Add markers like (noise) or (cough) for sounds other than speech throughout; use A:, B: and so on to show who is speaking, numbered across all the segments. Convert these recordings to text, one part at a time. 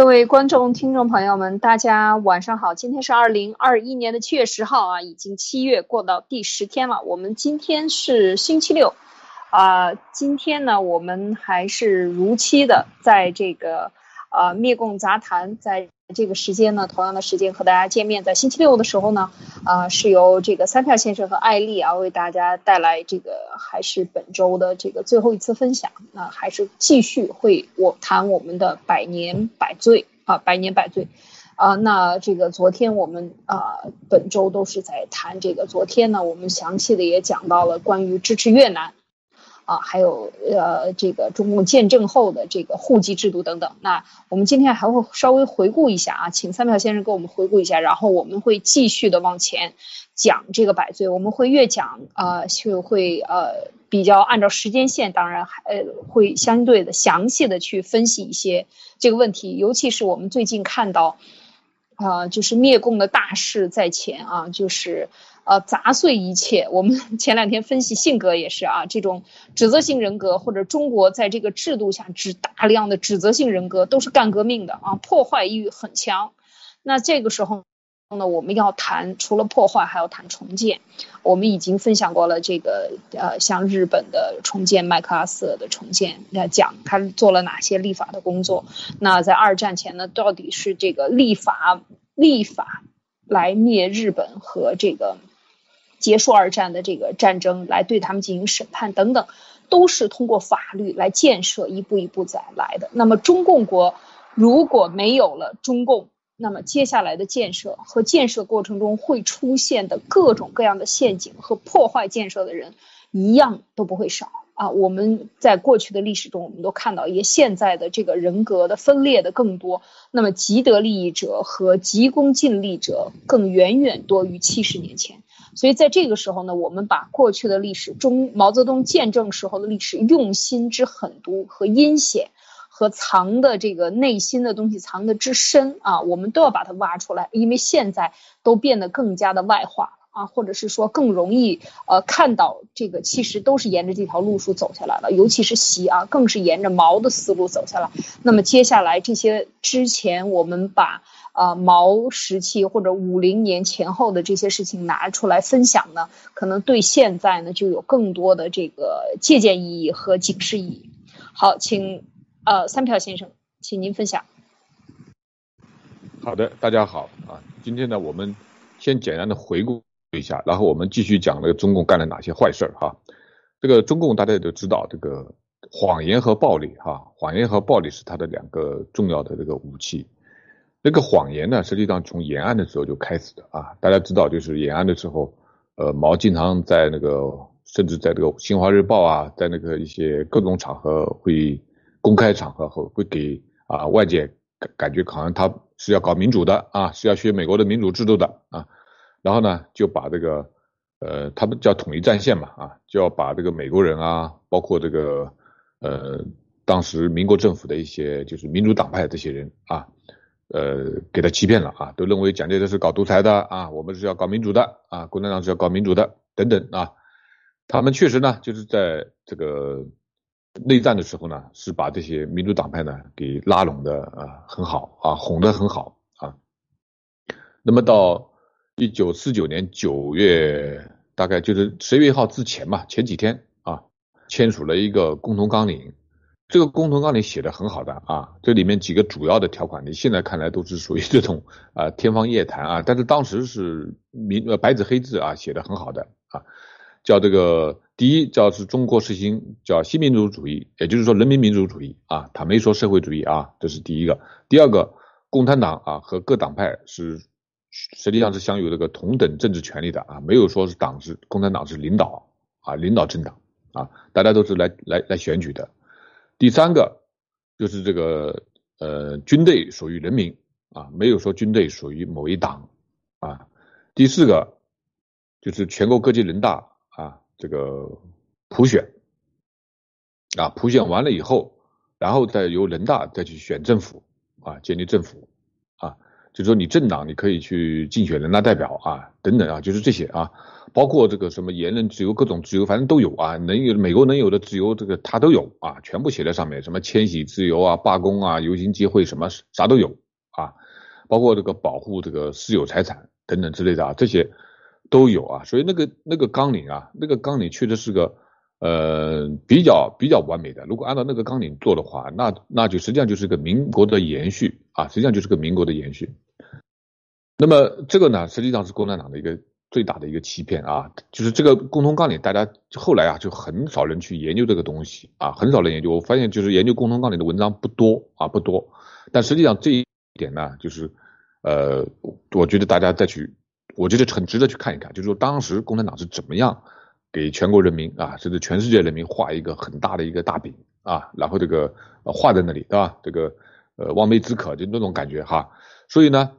A: 各位观众、听众朋友们，大家晚上好。今天是二零二一年的七月十号啊，已经七月过到第十天了。我们今天是星期六啊，今天呢，我们还是如期的在这个啊灭共杂谈在。这个时间呢，同样的时间和大家见面，在星期六的时候呢，啊，是由这个三票先生和艾丽啊为大家带来这个还是本周的这个最后一次分享，那还是继续会我谈我们的百年百岁啊，百年百岁啊，那这个昨天我们啊本周都是在谈这个，昨天呢我们详细的也讲到了关于支持越南。啊，还有呃，这个中共建政后的这个户籍制度等等。那我们今天还会稍微回顾一下啊，请三票先生给我们回顾一下，然后我们会继续的往前讲这个百岁。我们会越讲啊，就会呃比较按照时间线，当然还呃会相对的详细的去分析一些这个问题，尤其是我们最近看到啊，就是灭共的大势在前啊，就是。呃，砸碎一切。我们 (laughs) 前两天分析性格也是啊，这种指责性人格或者中国在这个制度下指大量的指责性人格都是干革命的啊，破坏欲很强。那这个时候呢，我们要谈除了破坏，还要谈重建。我们已经分享过了这个呃，像日本的重建、麦克阿瑟的重建，来讲他做了哪些立法的工作。那在二战前呢，到底是这个立法立法来灭日本和这个。结束二战的这个战争，来对他们进行审判等等，都是通过法律来建设，一步一步再来的。那么中共国如果没有了中共，那么接下来的建设和建设过程中会出现的各种各样的陷阱和破坏建设的人，一样都不会少。啊，我们在过去的历史中，我们都看到，也现在的这个人格的分裂的更多。那么，极得利益者和急功近利者更远远多于七十年前。所以，在这个时候呢，我们把过去的历史中毛泽东见证时候的历史用心之狠毒和阴险和藏的这个内心的东西藏的之深啊，我们都要把它挖出来，因为现在都变得更加的外化。啊，或者是说更容易呃看到这个，其实都是沿着这条路数走下来了，尤其是习啊，更是沿着毛的思路走下来。那么接下来这些之前我们把啊毛时期或者五零年前后的这些事情拿出来分享呢，可能对现在呢就有更多的这个借鉴意义和警示意义。好，请呃三票先生，请您分享。
B: 好的，大家好啊，今天呢我们先简单的回顾。一下，然后我们继续讲那个中共干了哪些坏事儿哈。这个中共大家也都知道，这个谎言和暴力哈，谎言和暴力是他的两个重要的这个武器。那个谎言呢，实际上从延安的时候就开始的啊。大家知道，就是延安的时候，呃，毛经常在那个，甚至在这个新华日报啊，在那个一些各种场合会公开场合后会给啊外界感感觉好像他是要搞民主的啊，是要学美国的民主制度的啊。然后呢，就把这个，呃，他们叫统一战线嘛，啊，就要把这个美国人啊，包括这个，呃，当时民国政府的一些就是民主党派这些人啊，呃，给他欺骗了啊，都认为蒋介石是搞独裁的啊，我们是要搞民主的啊，共产党是要搞民主的等等啊，他们确实呢，就是在这个内战的时候呢，是把这些民主党派呢给拉拢的啊很好啊，哄得很好啊，那么到。一九四九年九月，大概就是十月一号之前嘛，前几天啊，签署了一个共同纲领。这个共同纲领写的很好的啊，这里面几个主要的条款，你现在看来都是属于这种啊天方夜谭啊，但是当时是明呃白纸黑字啊写的很好的啊，叫这个第一叫是中国实行叫新民主主义，也就是说人民民主主义啊，他没说社会主义啊，这是第一个。第二个，共产党啊和各党派是。实际上是享有这个同等政治权利的啊，没有说是党是共产党是领导啊，领导政党啊，大家都是来来来选举的。第三个就是这个呃军队属于人民啊，没有说军队属于某一党啊。第四个就是全国各级人大这个普选啊，普选完了以后，然后再由人大再去选政府啊，建立政府啊。就是说你政党你可以去竞选人大代表啊，等等啊，就是这些啊，包括这个什么言论自由、各种自由，反正都有啊，能有美国能有的自由，这个它都有啊，全部写在上面，什么迁徙自由啊、罢工啊、游行集会什么啥都有啊，包括这个保护这个私有财产等等之类的啊，这些都有啊，所以那个那个纲领啊，那个纲领确实是个。呃，比较比较完美的。如果按照那个纲领做的话，那那就实际上就是个民国的延续啊，实际上就是个民国的延续。那么这个呢，实际上是共产党的一个最大的一个欺骗啊，就是这个共同纲领，大家后来啊就很少人去研究这个东西啊，很少人研究。我发现就是研究共同纲领的文章不多啊，不多。但实际上这一点呢，就是呃，我觉得大家再去，我觉得很值得去看一看，就是说当时共产党是怎么样。给全国人民啊，甚至全世界人民画一个很大的一个大饼啊，然后这个画在那里，对吧？这个呃望梅止渴就那种感觉哈。所以呢，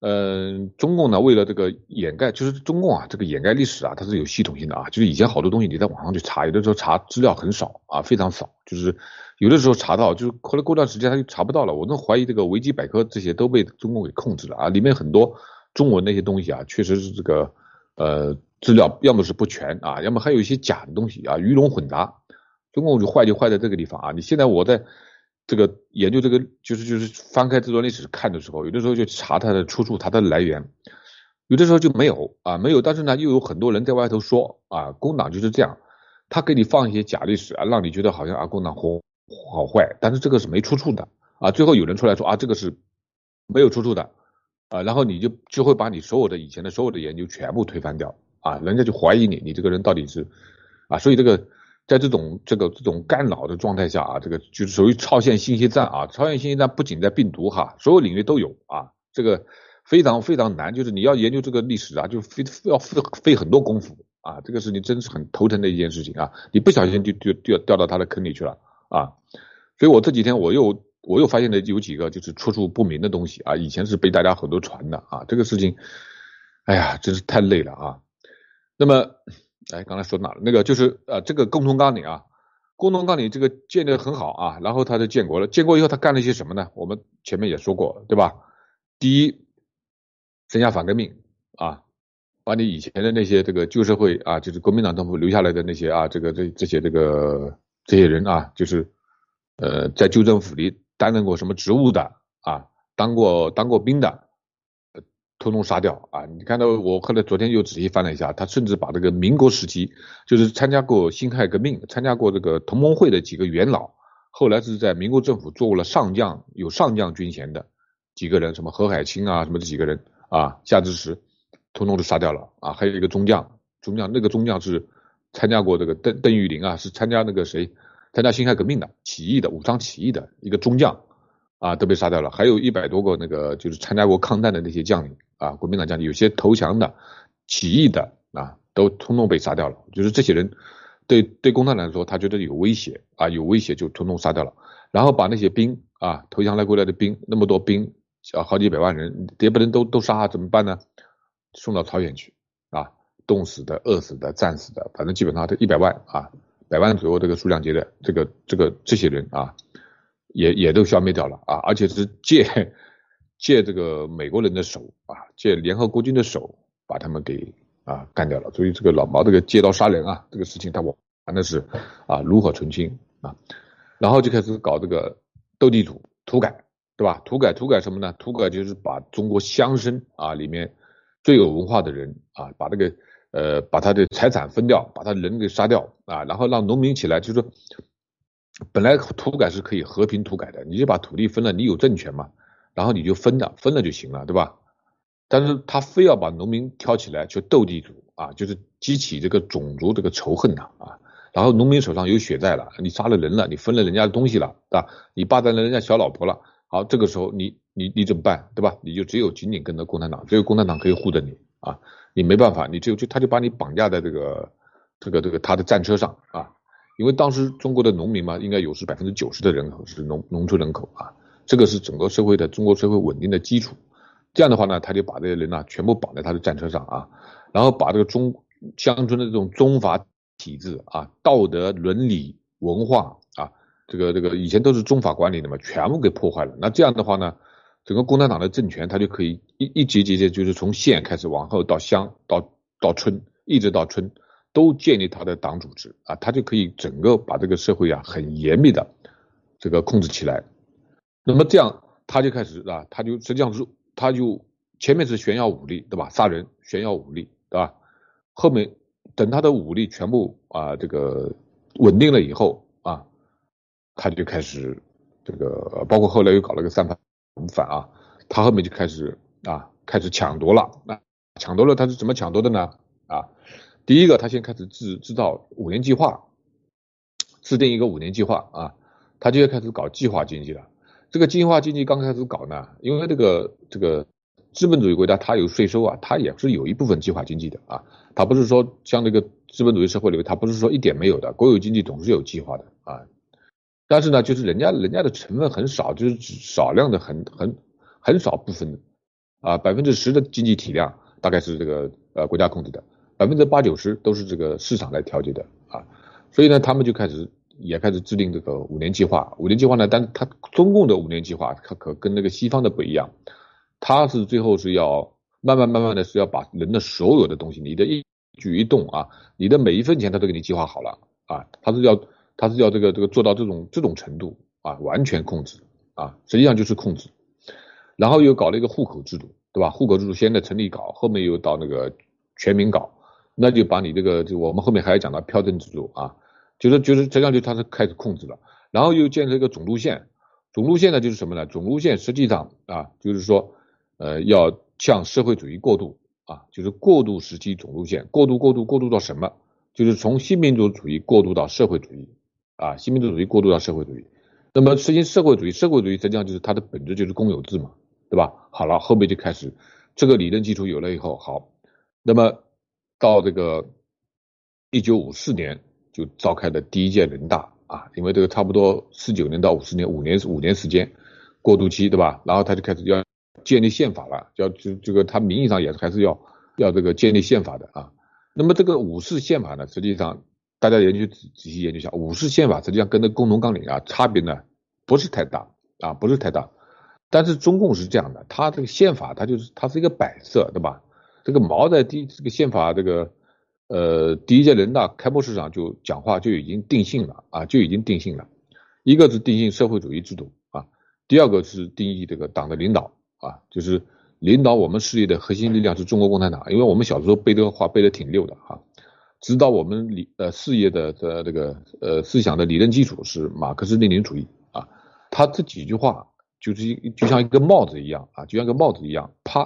B: 嗯，中共呢为了这个掩盖，就是中共啊这个掩盖历史啊，它是有系统性的啊。就是以前好多东西你在网上去查，有的时候查资料很少啊，非常少。就是有的时候查到，就是后来过段时间他就查不到了。我都怀疑这个维基百科这些都被中共给控制了啊，里面很多中文那些东西啊，确实是这个呃。资料要么是不全啊，要么还有一些假的东西啊，鱼龙混杂。中共就坏就坏在这个地方啊！你现在我在这个研究这个，就是就是翻开这段历史看的时候，有的时候就查它的出处、它的来源，有的时候就没有啊，没有。但是呢，又有很多人在外头说啊，工党就是这样，他给你放一些假历史啊，让你觉得好像啊，工党好好坏。但是这个是没出处的啊，最后有人出来说啊，这个是没有出处的啊，然后你就就会把你所有的以前的所有的研究全部推翻掉。啊，人家就怀疑你，你这个人到底是啊，所以这个在这种这个这种干扰的状态下啊，这个就是属于超限信息战啊。超限信息战不仅在病毒哈，所有领域都有啊，这个非常非常难，就是你要研究这个历史啊，就费要费费很多功夫啊，这个是你真是很头疼的一件事情啊，你不小心就就掉掉到他的坑里去了啊。所以我这几天我又我又发现了有几个就是出处不明的东西啊，以前是被大家很多传的啊，这个事情，哎呀，真是太累了啊。那么，哎，刚才说哪了？那个就是呃，这个共同纲领啊，共同纲领这个建的很好啊，然后他就建国了。建国以后他干了一些什么呢？我们前面也说过，对吧？第一，增加反革命啊，把你以前的那些这个旧社会啊，就是国民党政府留下来的那些啊，这个这这些这个这些人啊，就是呃，在旧政府里担任过什么职务的啊，当过当过兵的。通通杀掉啊！你看到我后来昨天又仔细翻了一下，他甚至把这个民国时期，就是参加过辛亥革命、参加过这个同盟会的几个元老，后来是在民国政府做了上将，有上将军衔的几个人，什么何海清啊，什么这几个人啊，夏之时，通通都杀掉了啊！还有一个中将，中将那个中将是参加过这个邓邓玉玲啊，是参加那个谁，参加辛亥革命的起义的武昌起义的一个中将啊，都被杀掉了，还有一百多个那个就是参加过抗战的那些将领。啊，国民党将领有些投降的、起义的啊，都通通被杀掉了。就是这些人对对共产党来说，他觉得有威胁啊，有威胁就通通杀掉了。然后把那些兵啊，投降来过来的兵，那么多兵啊，好几百万人，也不能都都杀，怎么办呢？送到朝鲜去啊，冻死的、饿死的、战死的，反正基本上都一百万啊，百万左右这个数量级的这个这个这些人啊，也也都消灭掉了啊，而且是借。借这个美国人的手啊，借联合国军的手把他们给啊干掉了。所以这个老毛这个借刀杀人啊，这个事情他玩的是啊炉火纯青啊，然后就开始搞这个斗地主土改，对吧？土改土改什么呢？土改就是把中国乡绅啊里面最有文化的人啊，把这个呃把他的财产分掉，把他人给杀掉啊，然后让农民起来，就是本来土改是可以和平土改的，你就把土地分了，你有政权嘛。然后你就分了，分了就行了，对吧？但是他非要把农民挑起来去斗地主啊，就是激起这个种族这个仇恨呐啊。然后农民手上有血债了，你杀了人了，你分了人家的东西了，对吧？你霸占了人家小老婆了，好，这个时候你你你怎么办，对吧？你就只有紧紧跟着共产党，只有共产党可以护着你啊，你没办法，你只有就他就把你绑架在这个这个这个他的战车上啊，因为当时中国的农民嘛，应该有是百分之九十的人口是农农村人口啊。这个是整个社会的中国社会稳定的基础。这样的话呢，他就把这些人呢全部绑在他的战车上啊，然后把这个中乡村的这种宗法体制啊、道德伦理文化啊，这个这个以前都是宗法管理的嘛，全部给破坏了。那这样的话呢，整个共产党的政权，它就可以一一级级的，就是从县开始往后到乡到到村，一直到村，都建立他的党组织啊，他就可以整个把这个社会啊很严密的这个控制起来。那么这样他就开始啊，他就实际上是他就前面是炫耀武力，对吧？杀人炫耀武力，对吧？后面等他的武力全部啊这个稳定了以后啊，他就开始这个，包括后来又搞了个三反。反啊，他后面就开始啊，开始抢夺了。那抢夺了，他是怎么抢夺的呢？啊，第一个，他先开始制制造五年计划，制定一个五年计划啊，他就要开始搞计划经济了。这个计划经济刚开始搞呢，因为这个这个资本主义国家，它有税收啊，它也是有一部分计划经济的啊，它不是说像那个资本主义社会里面，它不是说一点没有的，国有经济总是有计划的啊。但是呢，就是人家人家的成分很少，就是少量的很很很少部分的啊，百分之十的经济体量大概是这个呃国家控制的，百分之八九十都是这个市场来调节的啊，所以呢，他们就开始也开始制定这个五年计划。五年计划呢，但是它中共的五年计划，它可跟那个西方的不一样，它是最后是要慢慢慢慢的是要把人的所有的东西，你的一举一动啊，你的每一分钱，他都给你计划好了啊，他是要。他是要这个这个做到这种这种程度啊，完全控制啊，实际上就是控制。然后又搞了一个户口制度，对吧？户口制度先在城里搞，后面又到那个全民搞，那就把你这个就我们后面还要讲到票证制度啊，就是就是实际上就他是开始控制了。然后又建设一个总路线，总路线呢就是什么呢？总路线实际上啊，就是说呃要向社会主义过渡啊，就是过渡时期总路线，过渡过渡过渡到什么？就是从新民主主义过渡到社会主义。啊，新民主主义过渡到社会主义，那么实行社会主义，社会主义实际上就是它的本质就是公有制嘛，对吧？好了，后面就开始这个理论基础有了以后，好，那么到这个一九五四年就召开的第一届人大啊，因为这个差不多四九年到五四年五年五年时间过渡期，对吧？然后他就开始要建立宪法了，要这这个他名义上也是还是要要这个建立宪法的啊。那么这个五四宪法呢，实际上。大家研究仔仔细研究一下，五四宪法实际上跟那共同纲领啊差别呢不是太大啊不是太大，但是中共是这样的，它这个宪法它就是它是一个摆设，对吧？这个毛在第这个宪法这个呃第一届人大开幕式上就讲话就已经定性了啊就已经定性了，一个是定性社会主义制度啊，第二个是定义这个党的领导啊，就是领导我们事业的核心力量是中国共产党，因为我们小时候背这个话背的挺溜的哈。指导我们理呃事业的的这个呃思想的理论基础是马克思列宁主义啊，他这几句话就是一就像一个帽子一样啊，就像个帽子一样，啪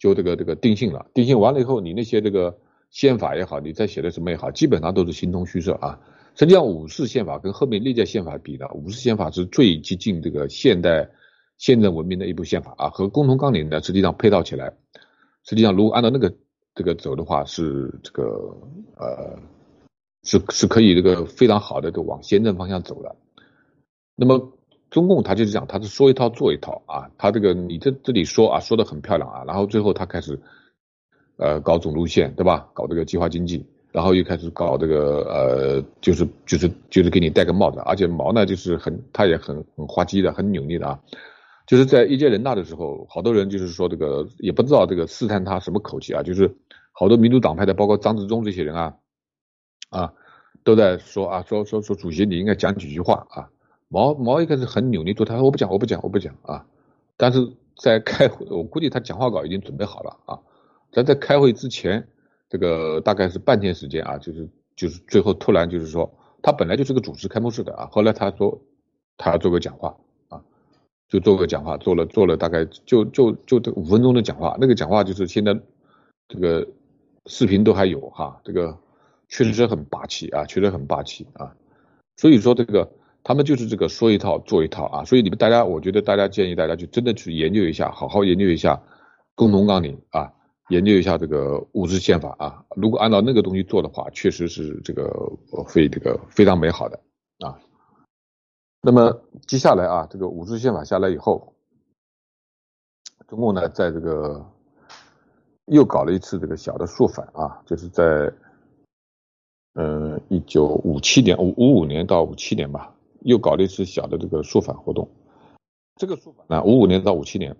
B: 就这个这个定性了，定性完了以后，你那些这个宪法也好，你再写的什么也好，基本上都是形同虚设啊。实际上五四宪法跟后面历届宪法比呢，五四宪法是最接近这个现代现代文明的一部宪法啊，和共同纲领呢实际上配套起来，实际上如果按照那个。这个走的话是这个呃是是可以这个非常好的都往先政方向走的。那么中共他就是讲他是说一套做一套啊，他这个你这这里说啊说的很漂亮啊，然后最后他开始呃搞总路线对吧？搞这个计划经济，然后又开始搞这个呃就是就是就是给你戴个帽子，而且毛呢就是很他也很很滑稽的，很扭捏的啊。就是在一届人大的时候，好多人就是说这个也不知道这个试探他什么口气啊，就是好多民主党派的，包括张自忠这些人啊啊都在说啊说说说主席你应该讲几句话啊。毛毛一开始很扭捏，说他说我不讲我不讲我不讲啊。但是在开会，我估计他讲话稿已经准备好了啊。在在开会之前，这个大概是半天时间啊，就是就是最后突然就是说他本来就是个主持开幕式的啊，后来他说他做个讲话啊。就做个讲话，做了做了大概就就就这五分钟的讲话，那个讲话就是现在这个视频都还有哈，这个确实是很霸气啊，确实很霸气啊，所以说这个他们就是这个说一套做一套啊，所以你们大家，我觉得大家建议大家就真的去研究一下，好好研究一下共同纲领啊，研究一下这个物质宪法啊，如果按照那个东西做的话，确实是这个会这个非常美好的啊。那么接下来啊，这个五次宪法下来以后，中共呢在这个又搞了一次这个小的肃反啊，就是在嗯一九五七年五五五年到五七年吧，又搞了一次小的这个肃反活动。这个肃反呢，五五年到五七年，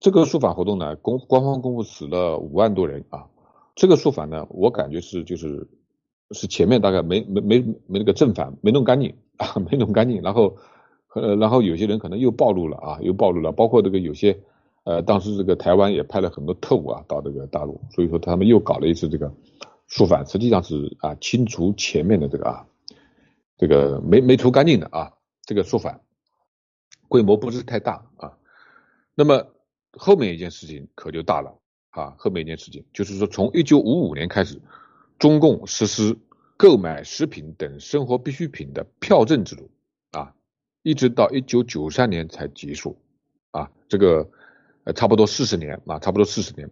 B: 这个肃反活动呢，公官方公布死了五万多人啊。这个肃反呢，我感觉是就是是前面大概没没没没那个正反没弄干净 (laughs) 啊，没弄干净，然后呃然后有些人可能又暴露了啊，又暴露了，包括这个有些呃当时这个台湾也派了很多特务啊到这个大陆，所以说他们又搞了一次这个肃反，实际上是啊清除前面的这个啊这个没没除干净的啊这个肃反。规模不是太大啊，那么后面一件事情可就大了啊，后面一件事情就是说，从一九五五年开始，中共实施购买食品等生活必需品的票证制度啊，一直到一九九三年才结束啊，这个呃差不多四十年啊，差不多四十年，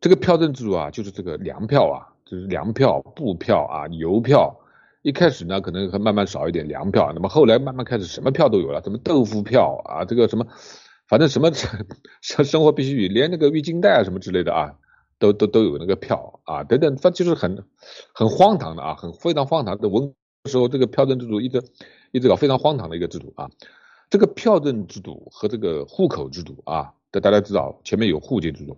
B: 这个票证制度啊，就是这个粮票啊，就是粮票、布票啊、邮票。一开始呢，可能会慢慢少一点粮票，那么后来慢慢开始什么票都有了，什么豆腐票啊，这个什么，反正什么 (laughs) 生生活必须连那个浴巾袋啊什么之类的啊，都都都有那个票啊，等等，反就是很很荒唐的啊，很非常荒唐的文时候这个票证制度一直一直搞非常荒唐的一个制度啊，这个票证制度和这个户口制度啊，这大家知道前面有户籍制度，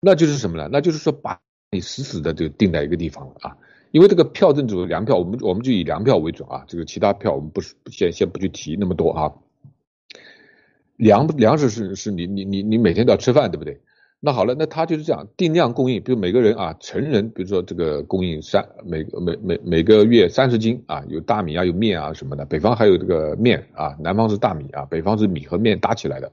B: 那就是什么呢？那就是说把你死死的就定在一个地方了啊。因为这个票证制度，粮票，我们我们就以粮票为准啊，这个其他票我们不是先先不去提那么多啊。粮粮食是是你你你你每天都要吃饭，对不对？那好了，那他就是这样定量供应，比如每个人啊，成人，比如说这个供应三每每每每个月三十斤啊，有大米啊，有面啊什么的。北方还有这个面啊，南方是大米啊，北方是米和面搭起来的，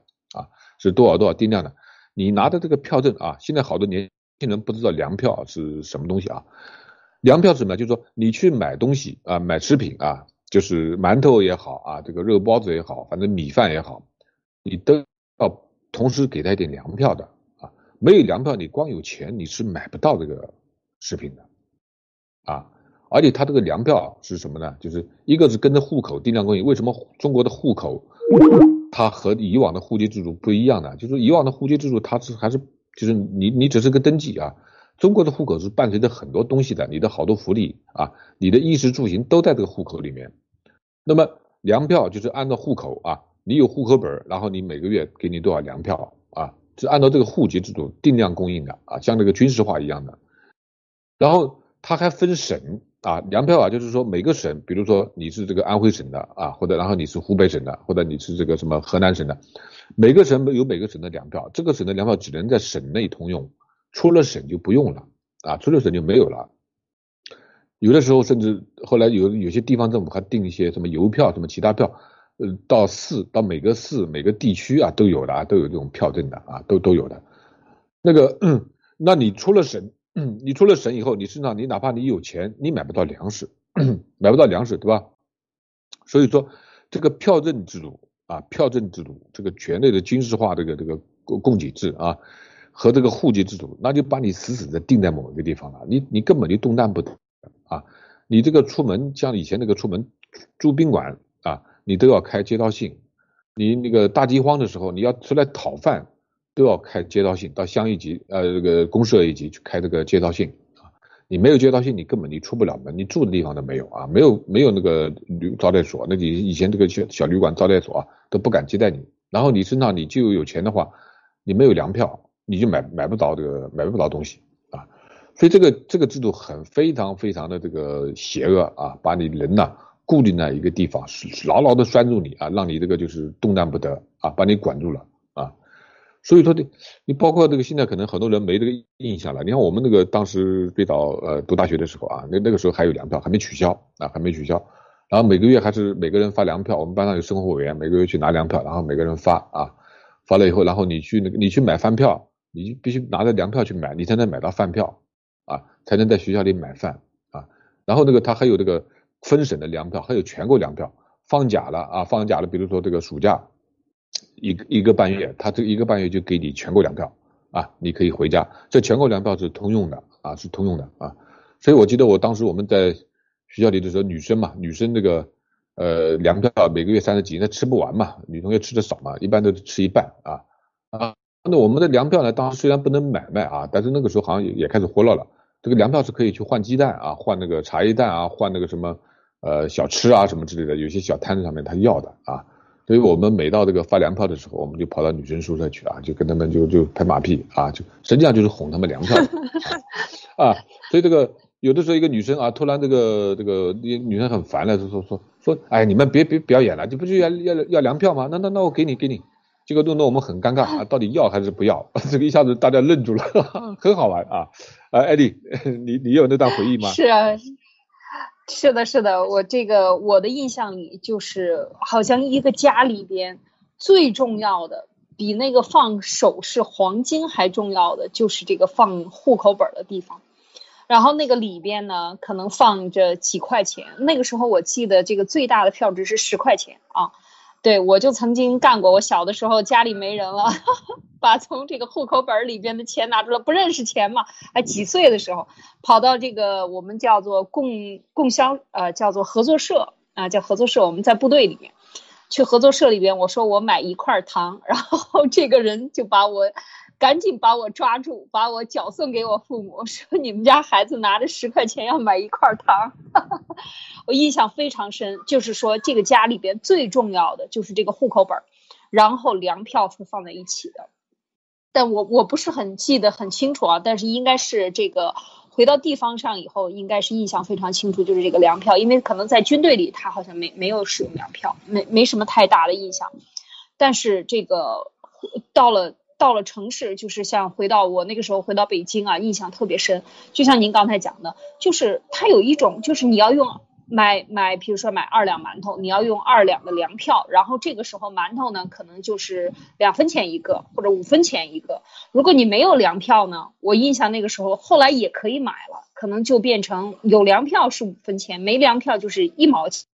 B: 是多少多少定量的。你拿的这个票证啊，现在好多年轻人不知道粮票是什么东西啊。粮票是什么？就是说你去买东西啊，买食品啊，就是馒头也好啊，这个肉包子也好，反正米饭也好，你都要同时给他一点粮票的啊。没有粮票，你光有钱你是买不到这个食品的啊。而且他这个粮票是什么呢？就是一个是跟着户口定量供应。为什么中国的户口它和以往的户籍制度不一样的？就是以往的户籍制度它是还是就是你你只是个登记啊。中国的户口是伴随着很多东西的，你的好多福利啊，你的衣食住行都在这个户口里面。那么粮票就是按照户口啊，你有户口本，然后你每个月给你多少粮票啊，是按照这个户籍制度定量供应的啊，像那个军事化一样的。然后它还分省啊，粮票啊，就是说每个省，比如说你是这个安徽省的啊，或者然后你是湖北省的，或者你是这个什么河南省的，每个省有每个省的粮票，这个省的粮票只能在省内通用。出了省就不用了啊，出了省就没有了。有的时候甚至后来有有些地方政府还定一些什么邮票、什么其他票，呃，到市到每个市每个地区啊都有的啊，都有这种票证的啊，都都有的。那个，那你出了省，你出了省以后，你身上你哪怕你有钱，你买不到粮食，(clears throat) 买不到粮食，对吧？所以说这个票证制度啊，票证制度这个权力的军事化，这个这个供供给制啊。和这个户籍制度，那就把你死死的定在某一个地方了，你你根本就动弹不得啊！你这个出门像以前那个出门住宾馆啊，你都要开街道信，你那个大饥荒的时候，你要出来讨饭，都要开街道信，到乡一级呃这个公社一级去开这个街道信啊！你没有街道信，你根本你出不了门，你住的地方都没有啊，没有没有那个旅招待所，那你以前这个小小旅馆招待所啊都不敢接待你，然后你身上你就有钱的话，你没有粮票。你就买买不着这个买不着东西啊，所以这个这个制度很非常非常的这个邪恶啊，把你人呐固定在一个地方，牢牢的拴住你啊，让你这个就是动弹不得啊，把你管住了。所以说的，你包括这个现在可能很多人没这个印象了。你看我们那个当时最早呃读大学的时候啊，那那个时候还有粮票，还没取消啊，还没取消。然后每个月还是每个人发粮票，我们班上有生活委员，每个月去拿粮票，然后每个人发啊，发了以后，然后你去那个你去买饭票。你就必须拿着粮票去买，你才能买到饭票啊，才能在学校里买饭啊。然后那个他还有这个分省的粮票，还有全国粮票。放假了啊，放假了，比如说这个暑假一个一个半月，他这一个半月就给你全国粮票啊，你可以回家。这全国粮票是通用的啊，是通用的啊。所以我记得我当时我们在学校里的时候，女生嘛，女生这个呃粮票每个月三十几，那吃不完嘛，女同学吃的少嘛，一般都吃一半啊啊。那我们的粮票呢？当时虽然不能买卖啊，但是那个时候好像也也开始活络了。这个粮票是可以去换鸡蛋啊，换那个茶叶蛋啊，换那个什么呃小吃啊什么之类的。有些小摊子上面他要的啊，所以我们每到这个发粮票的时候，我们就跑到女生宿舍去啊，就跟他们就就拍马屁啊，就实际上就是哄他们粮票啊。所以这个有的时候一个女生啊，突然这个这个女生很烦了，就说说说，哎，你们别别表演了，这不就要要要粮票吗？那那那我给你给你。这个弄得我们很尴尬啊，到底要还是不要？(laughs) 这个一下子大家愣住了，(laughs) 很好玩啊。啊，艾丽，(laughs) 你你有那段回忆吗？
A: 是啊。是的，是的，我这个我的印象里就是，好像一个家里边最重要的，比那个放首饰、黄金还重要的，就是这个放户口本的地方。然后那个里边呢，可能放着几块钱。那个时候我记得这个最大的票值是十块钱啊。对，我就曾经干过。我小的时候家里没人了，(laughs) 把从这个户口本里边的钱拿出来，不认识钱嘛，还几岁的时候，跑到这个我们叫做供供销呃叫做合作社啊，叫合作社。我们在部队里面，去合作社里边，我说我买一块糖，然后这个人就把我。赶紧把我抓住，把我缴送给我父母，(laughs) 说你们家孩子拿着十块钱要买一块糖，(laughs) 我印象非常深。就是说这个家里边最重要的就是这个户口本，然后粮票是放在一起的，但我我不是很记得很清楚啊，但是应该是这个回到地方上以后，应该是印象非常清楚，就是这个粮票，因为可能在军队里他好像没没有使用粮票，没没什么太大的印象，但是这个到了。到了城市，就是像回到我那个时候回到北京啊，印象特别深。就像您刚才讲的，就是它有一种，就是你要用买买，比如说买二两馒头，你要用二两的粮票，然后这个时候馒头呢，可能就是两分钱一个或者五分钱一个。如果你没有粮票呢，我印象那个时候后来也可以买了，可能就变成有粮票是五分钱，没粮票就是一毛钱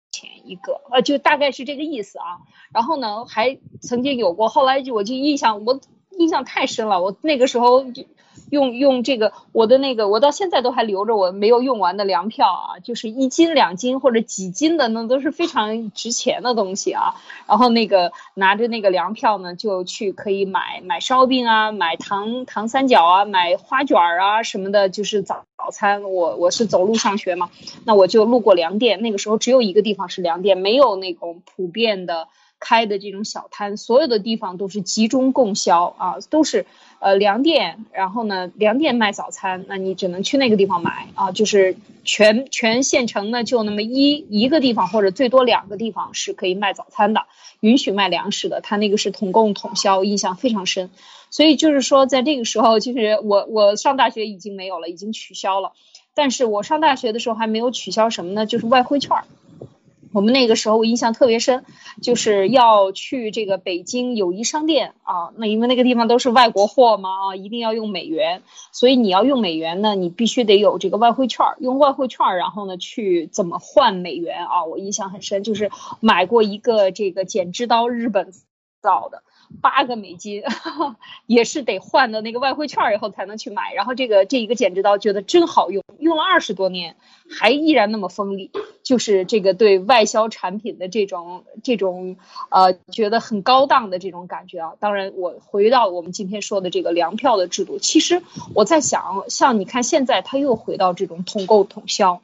A: 一个，呃，就大概是这个意思啊。然后呢，还曾经有过，后来就我就印象我。印象太深了，我那个时候用用这个我的那个，我到现在都还留着我没有用完的粮票啊，就是一斤两斤或者几斤的，那都是非常值钱的东西啊。然后那个拿着那个粮票呢，就去可以买买烧饼啊，买糖糖三角啊，买花卷啊什么的，就是早早餐。我我是走路上学嘛，那我就路过粮店，那个时候只有一个地方是粮店，没有那种普遍的。开的这种小摊，所有的地方都是集中供销啊，都是呃粮店，然后呢粮店卖早餐，那你只能去那个地方买啊，就是全全县城呢就那么一一个地方或者最多两个地方是可以卖早餐的，允许卖粮食的，他那个是统供统销，印象非常深。所以就是说在这个时候，其实我我上大学已经没有了，已经取消了，但是我上大学的时候还没有取消什么呢？就是外汇券。我们那个时候印象特别深，就是要去这个北京友谊商店啊，那因为那个地方都是外国货嘛啊，一定要用美元，所以你要用美元呢，你必须得有这个外汇券，用外汇券，然后呢去怎么换美元啊？我印象很深，就是买过一个这个剪纸刀，日本造的。八个美金，也是得换的那个外汇券以后才能去买。然后这个这一个剪纸刀觉得真好用，用了二十多年还依然那么锋利，就是这个对外销产品的这种这种呃觉得很高档的这种感觉啊。当然，我回到我们今天说的这个粮票的制度，其实我在想，像你看现在他又回到这种统购统销。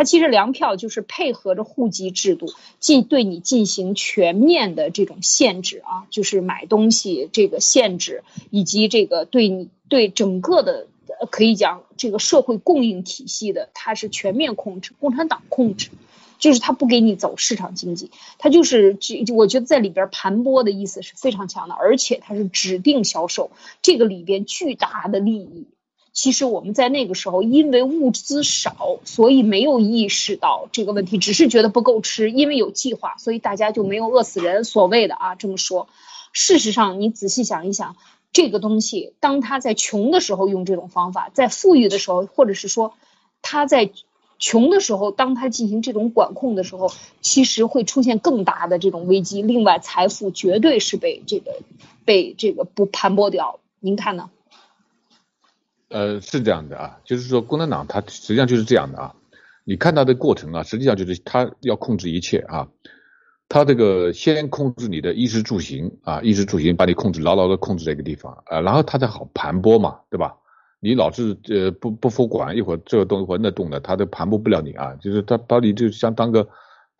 A: 它其实粮票就是配合着户籍制度进对你进行全面的这种限制啊，就是买东西这个限制，以及这个对你对整个的可以讲这个社会供应体系的，它是全面控制，共产党控制，就是他不给你走市场经济，他就是这我觉得在里边盘剥的意思是非常强的，而且它是指定销售，这个里边巨大的利益。其实我们在那个时候，因为物资少，所以没有意识到这个问题，只是觉得不够吃。因为有计划，所以大家就没有饿死人。所谓的啊，这么说，事实上你仔细想一想，这个东西，当他在穷的时候用这种方法，在富裕的时候，或者是说他在穷的时候，当他进行这种管控的时候，其实会出现更大的这种危机。另外，财富绝对是被这个被这个不盘剥掉。您看呢？
B: 呃，是这样的啊，就是说共产党它实际上就是这样的啊，你看它的过程啊，实际上就是它要控制一切啊，它这个先控制你的衣食住行啊，衣食住行把你控制牢牢的控制在一个地方啊，然后它才好盘剥嘛，对吧？你老是呃不不服管，一会儿这动一会儿那动的，它都盘剥不了你啊，就是它把你就相当个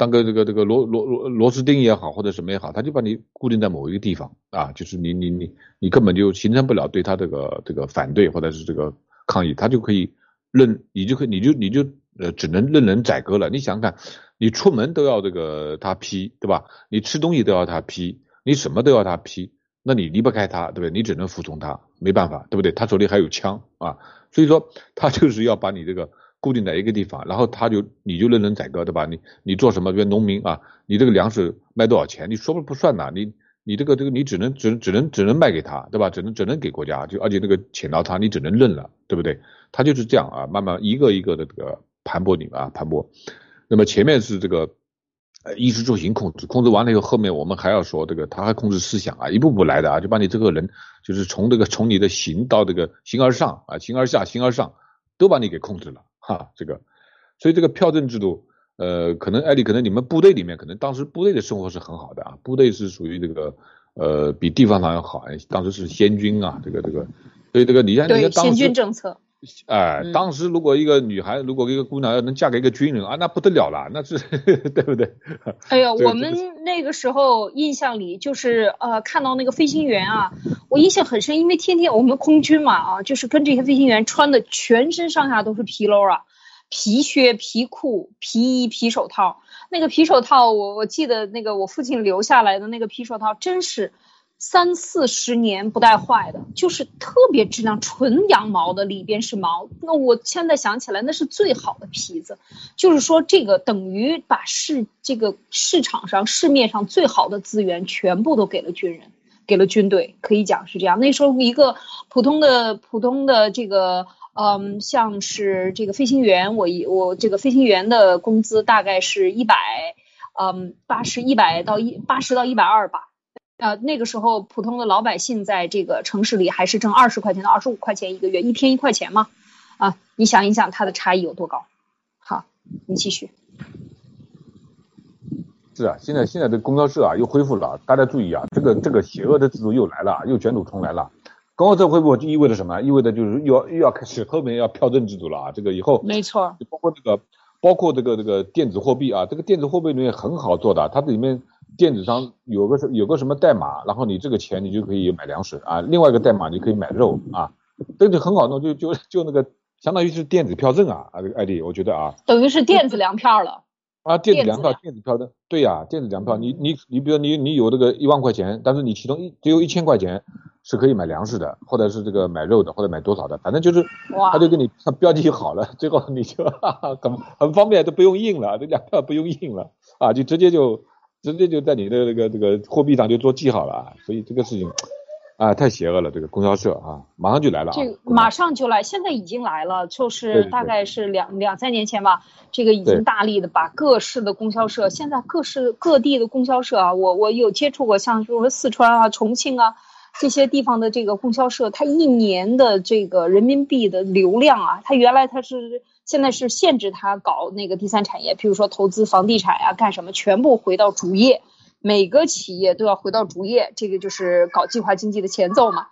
B: 当个这个这个螺螺螺螺丝钉也好，或者什么也好，他就把你固定在某一个地方啊，就是你你你你根本就形成不了对他这个这个反对或者是这个抗议，他就可以任你就可以你就你就呃只能任人宰割了。你想想看，你出门都要这个他批，对吧？你吃东西都要他批，你什么都要他批，那你离不开他，对不对？你只能服从他，没办法，对不对？他手里还有枪啊，所以说他就是要把你这个。固定在一个地方，然后他就你就任人宰割，对吧？你你做什么？比如农民啊，你这个粮食卖多少钱？你说不不算呐，你你这个这个你只能只只能只能卖给他，对吧？只能只能给国家，就而且那个钱到他，你只能认了，对不对？他就是这样啊，慢慢一个一个的这个盘剥你啊，盘剥。那么前面是这个呃衣食住行控制，控制完了以后，后面我们还要说这个他还控制思想啊，一步步来的啊，就把你这个人就是从这个从你的形到这个形而上啊，形而下，形而上，都把你给控制了。哈，这个，所以这个票证制度，呃，可能艾丽，可能你们部队里面，可能当时部队的生活是很好的啊，部队是属于这个，呃，比地方上要好，当时是先军啊，这个这个，所以这个你像你看当
A: 时先军政策，
B: 哎，当时如果一个女孩，如果一个姑娘要能嫁给一个军人啊，那不得了了，那是 (laughs) 对不对？(laughs)
A: 哎呀，我们那个时候印象里就是呃，看到那个飞行员啊，我印象很深，因为天天我们空军嘛啊，就是跟这些飞行员穿的全身上下都是皮褛啊。皮靴、皮裤、皮衣、皮手套，那个皮手套，我我记得那个我父亲留下来的那个皮手套，真是三四十年不带坏的，就是特别质量，纯羊毛的，里边是毛。那我现在想起来，那是最好的皮子，就是说这个等于把市这个市场上市面上最好的资源全部都给了军人，给了军队，可以讲是这样。那时候一个普通的普通的这个。嗯，像是这个飞行员，我一我这个飞行员的工资大概是一百，嗯，八十一百到一八十到一百二吧。呃，那个时候普通的老百姓在这个城市里还是挣二十块钱到二十五块钱一个月，一天一块钱嘛。啊，你想一想它的差异有多高？好，你继续。
B: 是啊，现在现在的公交社啊又恢复了，大家注意啊，这个这个邪恶的制度又来了，又卷土重来了。公交车恢复就意味着什么？意味着就是又要又要开始后面要票证制度了啊！这个以后
A: 没错，
B: 包括这个，包括这个这个电子货币啊，这个电子货币里面很好做的，它这里面电子商有个有个什么代码，然后你这个钱你就可以买粮食啊，另外一个代码你可以买肉啊，这就很好弄，就就就那个相当于是电子票证啊啊这个 ID，我觉得啊，
A: 等于是电子粮票了。
B: 啊，电子粮票，电子票证，对呀，电子粮票，你你你比如你你有这个一万块钱，但是你其中一只有一千块钱。是可以买粮食的，或者是这个买肉的，或者买多少的，反正就是他就给你标记好了，(laughs) 最后你就很很方便，都不用印了，这粮票不用印了啊，就直接就直接就在你的这个这个货币上就做记号了啊，所以这个事情啊太邪恶了，这个供销社啊马上就来了，
A: 这马上就来，现在已经来了，就是大概是两两三年前吧，这个已经大力的把各市的供销社，现在各市各地的供销社啊，我我有接触过，像比如说四川啊、重庆啊。这些地方的这个供销社，它一年的这个人民币的流量啊，它原来它是现在是限制它搞那个第三产业，比如说投资房地产啊，干什么全部回到主业，每个企业都要回到主业，这个就是搞计划经济的前奏嘛。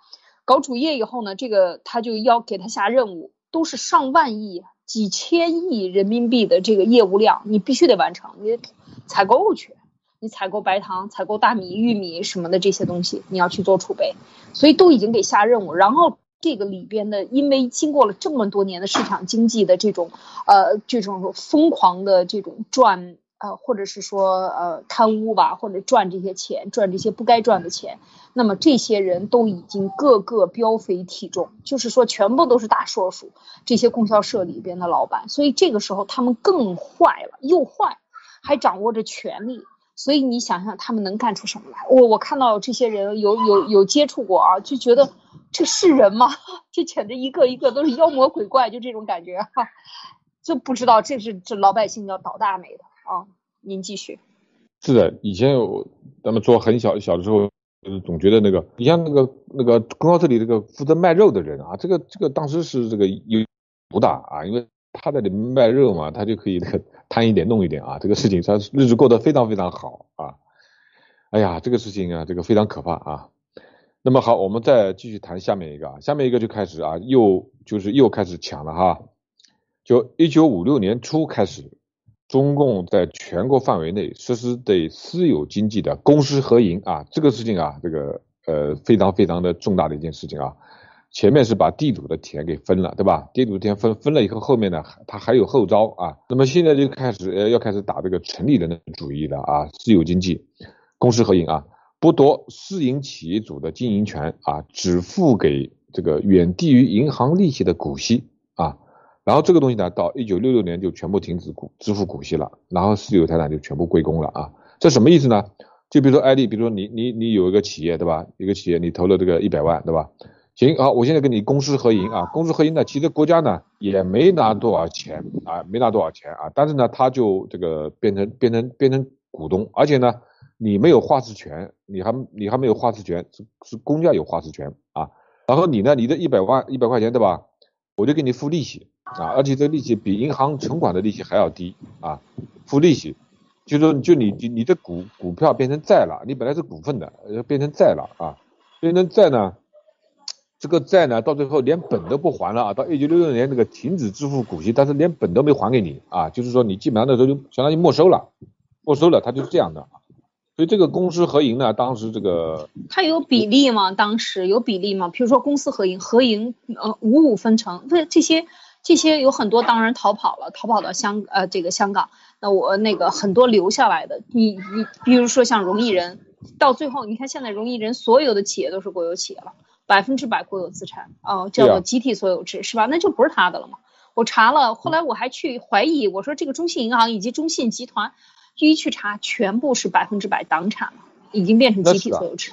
A: 搞主业以后呢，这个他就要给他下任务，都是上万亿、几千亿人民币的这个业务量，你必须得完成，你采购去。你采购白糖、采购大米、玉米什么的这些东西，你要去做储备，所以都已经给下任务。然后这个里边的，因为经过了这么多年的市场经济的这种呃这种疯狂的这种赚呃或者是说呃贪污吧，或者赚这些钱，赚这些不该赚的钱，那么这些人都已经个个膘肥体重，就是说全部都是大硕鼠，这些供销社里边的老板。所以这个时候他们更坏了，又坏，还掌握着权力。所以你想想，他们能干出什么来？我我看到这些人有有有接触过啊，就觉得这是人吗？这简直一个一个都是妖魔鬼怪，就这种感觉哈，就不知道这是这老百姓要倒大霉的啊！您继续。
B: 是的，以前有咱们做很小小的时候，就是总觉得那个，你像那个那个公交车里这个负责卖肉的人啊，这个这个当时是这个有不大啊，因为他在里面卖肉嘛，他就可以那个。贪一点弄一点啊，这个事情他日子过得非常非常好啊。哎呀，这个事情啊，这个非常可怕啊。那么好，我们再继续谈下面一个啊，下面一个就开始啊，又就是又开始抢了哈。就一九五六年初开始，中共在全国范围内实施对私有经济的公私合营啊，这个事情啊，这个呃非常非常的重大的一件事情啊。前面是把地主的田给分了，对吧？地主田分分了以后，后面呢，他还有后招啊。那么现在就开始呃要开始打这个城里人的主意了啊，私有经济，公私合营啊，剥夺私营企业主的经营权啊，只付给这个远低于银行利息的股息啊。然后这个东西呢，到一九六六年就全部停止股支付股息了，然后私有财产就全部归公了啊。这什么意思呢？就比如说艾丽，比如说你你你有一个企业对吧？一个企业你投了这个一百万对吧？行好，我现在跟你公私合营啊，公私合营呢，其实国家呢也没拿多少钱啊，没拿多少钱啊，但是呢，他就这个变成变成变成股东，而且呢，你没有话事权，你还你还没有话事权，是是公家有话事权啊，然后你呢，你的一百万一百块钱对吧，我就给你付利息啊，而且这利息比银行存款的利息还要低啊，付利息，就说就你你你的股股票变成债了，你本来是股份的，变成债了啊，变成债呢。这个债呢，到最后连本都不还了啊！到一九六六年那个停止支付股息，但是连本都没还给你啊！就是说你基本上那时候就相当于没收了，没收了，他就是这样的。所以这个公私合营呢，当时这个
A: 它有比例吗？当时有比例吗？比如说公私合营，合营呃五五分成，这这些这些有很多当然逃跑了，逃跑到香呃这个香港。那我那个很多留下来的，你你比如说像荣毅仁，到最后你看现在荣毅仁所有的企业都是国有企业了。百分之百国有资产，哦，叫做集体所有制，是吧？那就不是他的了嘛。我查了，后来我还去怀疑，我说这个中信银行以及中信集团，一去查，全部是百分之百党产了，已经变成集体所有制。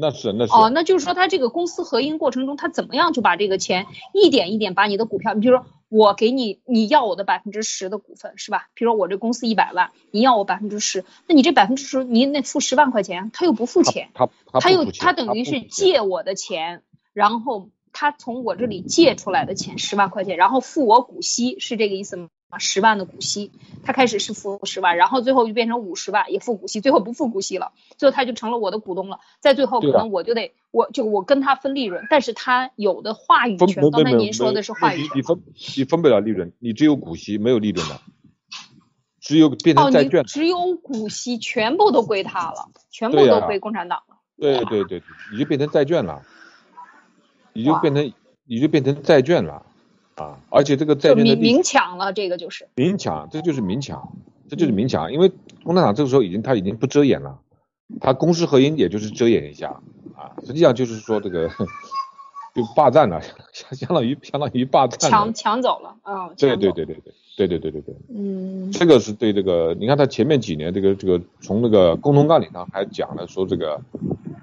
B: 那是那是。
A: 哦，那就是说他这个公司合营过程中，他怎么样就把这个钱一点一点把你的股票，你比如说。我给你，你要我的百分之十的股份是吧？比如说我这公司一百万，你要我百分之十，那你这百分之十，你那付十万块钱，他又不付钱，
B: 他
A: 他又他等于是借我的钱，然后他从我这里借出来的钱十万块钱，然后付我股息，是这个意思吗？十万的股息，他开始是付十万，然后最后就变成五十万，也付股息，最后不付股息了，最后他就成了我的股东了。在最后可能我就得，我就我跟他分利润，但是他有的话语权。刚才您说的是话语权。
B: 你分你分不了利润，你只有股息，没有利润的，只有变成债券。
A: 只有股息，全部都归他了，全部都归共产党了。
B: 对对对，你就变成债券了，你就变成你就变成债券了。啊，而且这个债券的
A: 明抢了，这个就是
B: 明抢，这就是明抢，这就是明抢。因为共产党这个时候已经他已经不遮掩了，他公私合营也就是遮掩一下啊，实际上就是说这个 (laughs) 就霸占了，相 (laughs) 相当于相当于霸占
A: 抢抢走了啊，
B: 对对对对对对对对对对，
A: 嗯，
B: 这个是对这个，你看他前面几年这个这个从那个共同纲领上还讲了说这个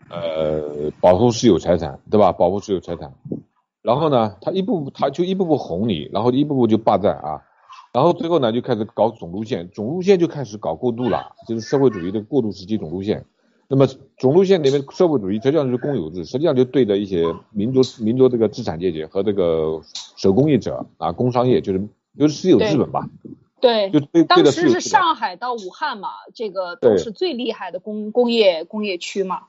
B: 呃保护私有财产，对吧？保护私有财产。然后呢，他一步步，他就一步步哄你，然后一步步就霸占啊，然后最后呢就开始搞总路线，总路线就开始搞过渡了，就是社会主义的过渡时期总路线。那么总路线里面，社会主义实际上是公有制，实际上就对着一些民族民族这个资产阶级和这个手工业者啊，工商业就是就是私有资本吧。
A: 对，
B: 就对
A: 当时是上海到武汉嘛，这个都是最厉害的工工业工业区嘛。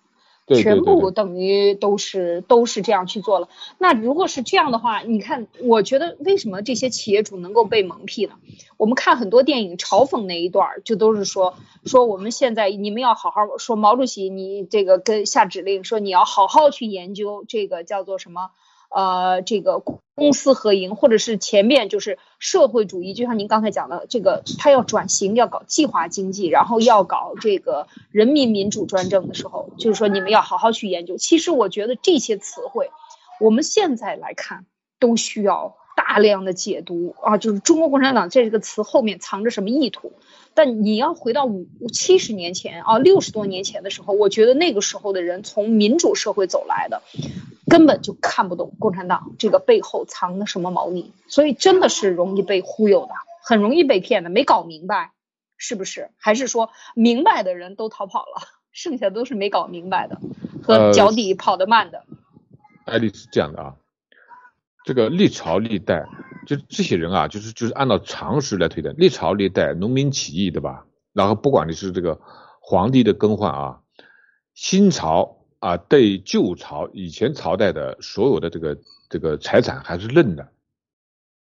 A: 全部等于都是都是这样去做了。那如果是这样的话，你看，我觉得为什么这些企业主能够被蒙蔽呢？我们看很多电影嘲讽那一段，就都是说说我们现在你们要好好说毛主席，你这个跟下指令说你要好好去研究这个叫做什么。呃，这个公私合营，或者是前面就是社会主义，就像您刚才讲的，这个他要转型，要搞计划经济，然后要搞这个人民民主专政的时候，就是说你们要好好去研究。其实我觉得这些词汇，我们现在来看都需要大量的解读啊，就是中国共产党这个词后面藏着什么意图。但你要回到五七十年前啊，六十多年前的时候，我觉得那个时候的人从民主社会走来的。根本就看不懂共产党这个背后藏的什么猫腻，所以真的是容易被忽悠的，很容易被骗的，没搞明白，是不是？还是说明白的人都逃跑了，(laughs) 剩下都是没搞明白的和脚底跑得慢的？
B: 艾丽是这样的啊，这个历朝历代就这些人啊，就是就是按照常识来推断，历朝历代农民起义对吧？然后不管你是这个皇帝的更换啊，新朝。啊，对旧朝以前朝代的所有的这个这个财产还是认的，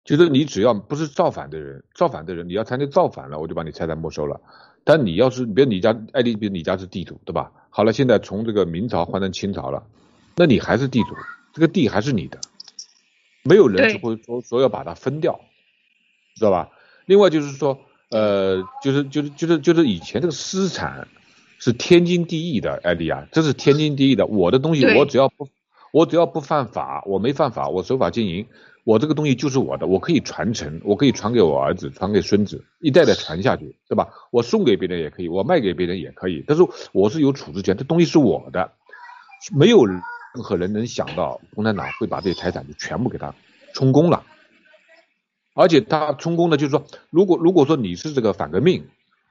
B: 就是你只要不是造反的人，造反的人你要参加造反了，我就把你财产没收了。但你要是，比如你家艾丽，比如你家是地主，对吧？好了，现在从这个明朝换成清朝了，那你还是地主，这个地还是你的，没有人就会说说要把它分掉，知道吧？另外就是说，呃，就是就是就是就是以前这个私产是天经地义的，艾丽亚，这是天经地义的。我的东西，我只要不，我只要不犯法，我没犯法，我守法经营。我这个东西就是我的，我可以传承，我可以传给我儿子，传给孙子，一代代传下去，对吧？我送给别人也可以，我卖给别人也可以，但是我是有处置权，这东西是我的，没有任何人能想到共产党会把这些财产就全部给他充公了，而且他充公呢，就是说，如果如果说你是这个反革命，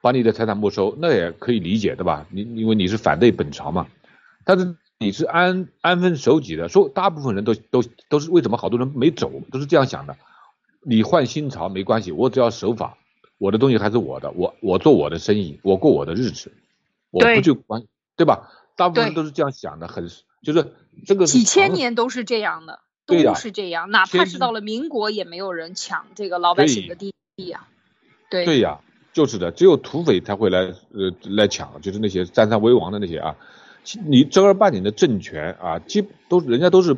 B: 把你的财产没收，那也可以理解，对吧？你因为你是反对本朝嘛，但是。你是安安分守己的，说大部分人都都都是为什么好多人没走，都是这样想的。你换新朝没关系，我只要守法，我的东西还是我的，我我做我的生意，我过我的日子，我不去管对吧？大部分人都是这样想的，很就是这个
A: 几千年都是这样的，都是这样，哪怕是到了民国也没有人抢这个老百姓的地呀。对
B: 对呀，就是的，只有土匪才会来呃来抢，就是那些占山为王的那些啊。你正儿八经的政权啊，基都人家都是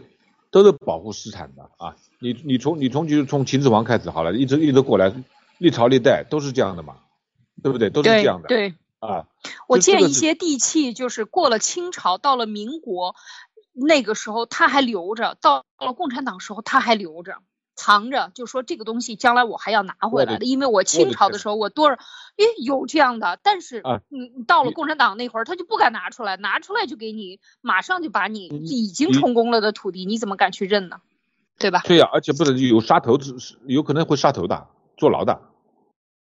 B: 都是保护私产的啊。你你从你从就是从秦始皇开始好了，一直一直过来，历朝历代都是这样的嘛，对不对？都是这样的。
A: 对
B: 啊，
A: 我见一些地契，就是过了清朝，到了民国，那个时候他还留着，到了共产党时候他还留着。藏着，就说这个东西将来我还要拿回来的，因为我清朝的时候我多少，诶有这样的，但是你到了共产党那会儿，他就不敢拿出来，拿出来就给你马上就把你已经充公了的土地，你怎么敢去认呢？对吧？
B: 对呀，而且不能有杀头，是有可能会杀头的，坐牢的。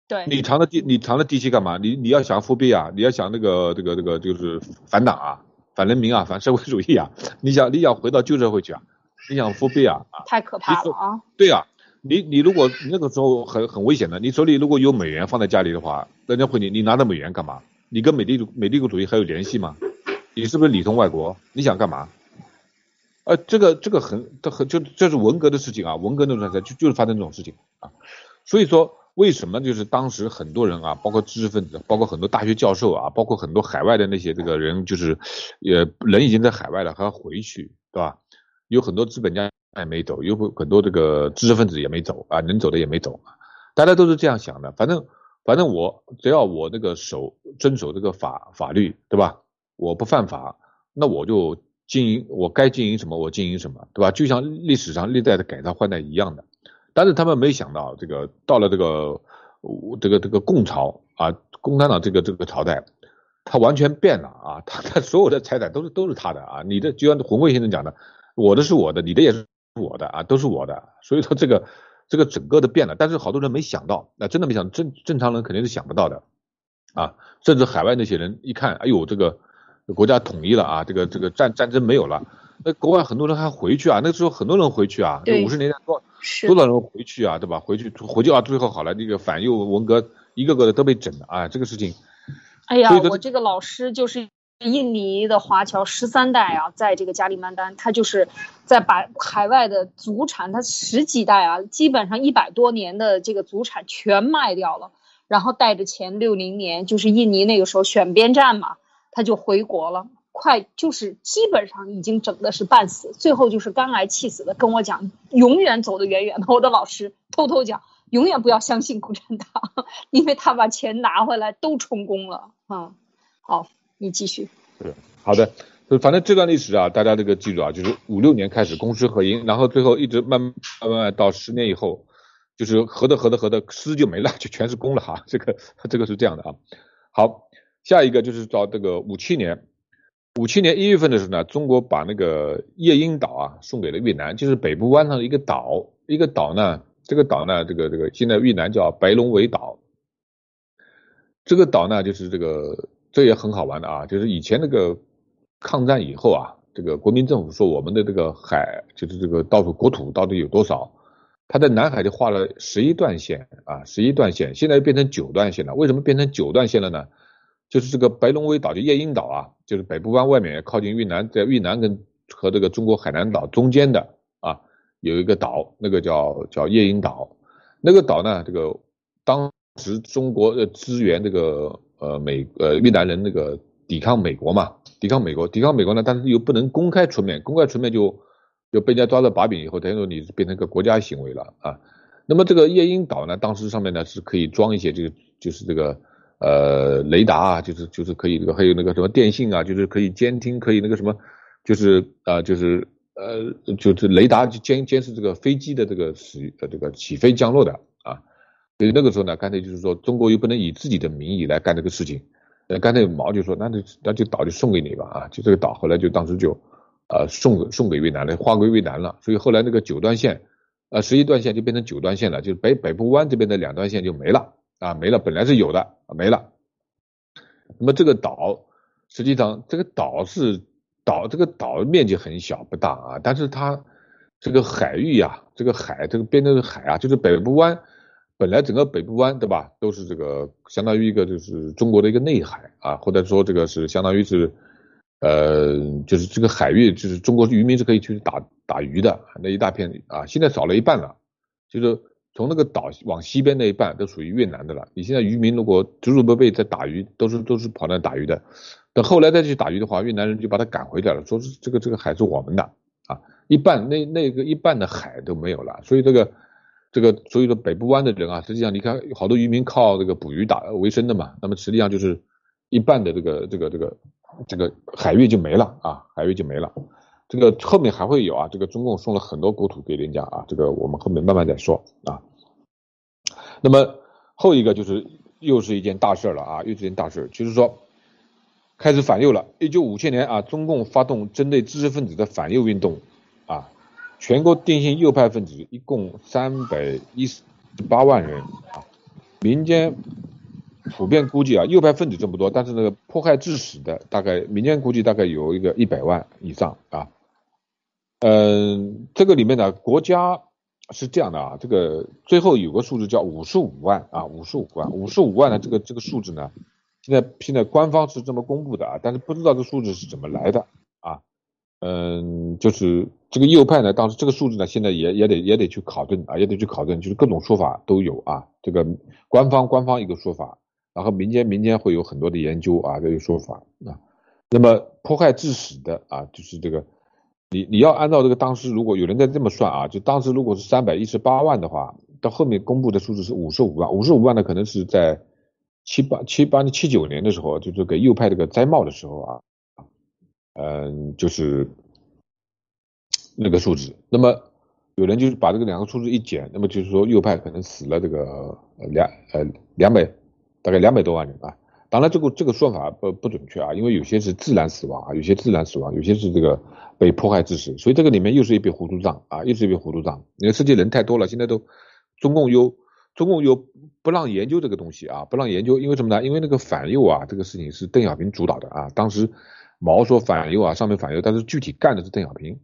A: 对。
B: 你藏的地，你藏的地契干嘛？你你要想复辟啊，你要想那个这个这个就是反党啊，反人民啊，反社会主义啊，你想你想回到旧社会去啊？你想复辟啊？(laughs)
A: 太可怕了啊！
B: 对呀，你你如果那个时候很很危险的，你手里如果有美元放在家里的话，人家会你你拿着美元干嘛？你跟美帝美帝国主义还有联系吗？你是不是里通外国？你想干嘛？呃，这个这个很这很就这是文革的事情啊，文革那段时间就就是发生这种事情啊。所以说为什么就是当时很多人啊，包括知识分子，包括很多大学教授啊，包括很多海外的那些这个人，就是也人已经在海外了还要回去，对吧？有很多资本家也没走，有很多这个知识分子也没走啊，能走的也没走，大家都是这样想的。反正反正我只要我这个守遵守这个法法律，对吧？我不犯法，那我就经营我该经营什么我经营什么，对吧？就像历史上历代的改朝换代一样的。但是他们没想到，这个到了这个这个这个共朝啊，共产党这个这个朝代，他完全变了啊！他他所有的财产都是都是他的啊！你的就像洪贵先生讲的。我的是我的，你的也是我的啊，都是我的，所以说这个这个整个的变了，但是好多人没想到，那真的没想，正正常人肯定是想不到的啊，甚至海外那些人一看，哎呦，这个国家统一了啊，这个这个战战争没有了，那国外很多人还回去啊，那时候很多人回去啊，五十年代多多少人回去啊，对吧？回去回去啊，最后好了，那个反右文革一个个的都被整了啊，这个事情，
A: 哎呀，我这个老师就是。印尼的华侨十三代啊，在这个加里曼丹，他就是在把海外的祖产，他十几代啊，基本上一百多年的这个祖产全卖掉了，然后带着钱，六零年就是印尼那个时候选边站嘛，他就回国了，快就是基本上已经整的是半死，最后就是肝癌气死的，跟我讲永远走得远远的。我的老师偷偷讲，永远不要相信共产党，(laughs) 因为他把钱拿回来都充公了啊，好。你继续。
B: 对，好的，就反正这段历史啊，大家这个记住啊，就是五六年开始公私合营，然后最后一直慢慢慢慢到十年以后，就是合的合的合的私就没了，就全是公了哈。这个这个是这样的啊。好，下一个就是到这个五七年，五七年一月份的时候呢，中国把那个夜莺岛啊送给了越南，就是北部湾上的一个岛，一个岛呢，这个岛呢，这个这个现在越南叫白龙尾岛，这个岛呢就是这个。这也很好玩的啊，就是以前那个抗战以后啊，这个国民政府说我们的这个海就是这个到处国土到底有多少，他在南海就画了十一段线啊，十一段线，现在又变成九段线了。为什么变成九段线了呢？就是这个白龙尾岛就夜莺岛啊，就是北部湾外面靠近越南，在越南跟和这个中国海南岛中间的啊，有一个岛，那个叫叫夜莺岛。那个岛呢，这个当时中国的支援这个呃美呃越南人那个抵抗美国嘛，抵抗美国，抵抗美国呢，但是又不能公开出面，公开出面就就被人家抓到把柄以后，等于说你变成个国家行为了啊。那么这个夜鹰岛呢，当时上面呢是可以装一些这个就是这个呃雷达啊，就是就是可以这个还有那个什么电信啊，就是可以监听，可以那个什么，就是啊就是。呃，就是雷达监监视这个飞机的这个使呃这个起飞降落的，所以那个时候呢，干脆就是说中国又不能以自己的名义来干这个事情，呃，干脆毛就说那就那就岛就送给你吧啊，就这个岛后来就当时就呃送送给越南了，划归越南了，所以后来那个九段线呃十一段线就变成九段线了，就是北北部湾这边的两段线就没了啊没了，本来是有的没了，那么这个岛实际上这个岛是。岛这个岛面积很小不大啊，但是它这个海域呀，这个海这个边的海啊，就是北部湾，本来整个北部湾对吧，都是这个相当于一个就是中国的一个内海啊，或者说这个是相当于是呃就是这个海域就是中国渔民是可以去打打鱼的那一大片啊，现在少了一半了，就是从那个岛往西边那一半都属于越南的了。你现在渔民如果祖祖辈辈在打鱼，都是都是跑那打鱼的。等后来再去打鱼的话，越南人就把他赶回来了，说是这个这个海是我们的啊，一半那那个一半的海都没有了，所以这个这个所以说北部湾的人啊，实际上你看好多渔民靠这个捕鱼打为生的嘛，那么实际上就是一半的这个这个这个这个海域就没了啊，海域就没了，这个后面还会有啊，这个中共送了很多国土给人家啊，这个我们后面慢慢再说啊。那么后一个就是又是一件大事了啊，又是一件大事，就是说。开始反右了。一九五七年啊，中共发动针对知识分子的反右运动，全国定性右派分子一共三百一十八万人啊，民间普遍估计啊，右派分子这么多，但是那个迫害致死的大概民间估计大概有一个一百万以上啊。嗯，这个里面呢，国家是这样的啊，这个最后有个数字叫五十五万啊，五十五万，五十五万的这个这个数字呢。现在现在官方是这么公布的啊，但是不知道这数字是怎么来的，嗯，就是这个右派呢，当时这个数字呢，现在也也得也得去考证啊，也得去考证，就是各种说法都有啊，这个官方官方一个说法，然后民间民间会有很多的研究啊，这个说法啊，那么迫害致死的啊，就是这个你你要按照这个当时如果有人在这么算啊，就当时如果是三百一十八万的话，到后面公布的数字是五十五万，五十五万呢可能是在。七八七八七九年的时候，就是给右派这个摘帽的时候啊，嗯，就是那个数字。那么有人就是把这个两个数字一减，那么就是说右派可能死了这个两呃两百大概两百多万人啊。当然这个这个说法不不准确啊，因为有些是自然死亡啊，有些自然死亡，有些是这个被迫害致死，所以这个里面又是一笔糊涂账啊，又是一笔糊涂账。因为世界人太多了，现在都中共有。中共又不让研究这个东西啊，不让研究，因为什么呢？因为那个反右啊，这个事情是邓小平主导的啊。当时毛说反右啊，上面反右，但是具体干的是邓小平。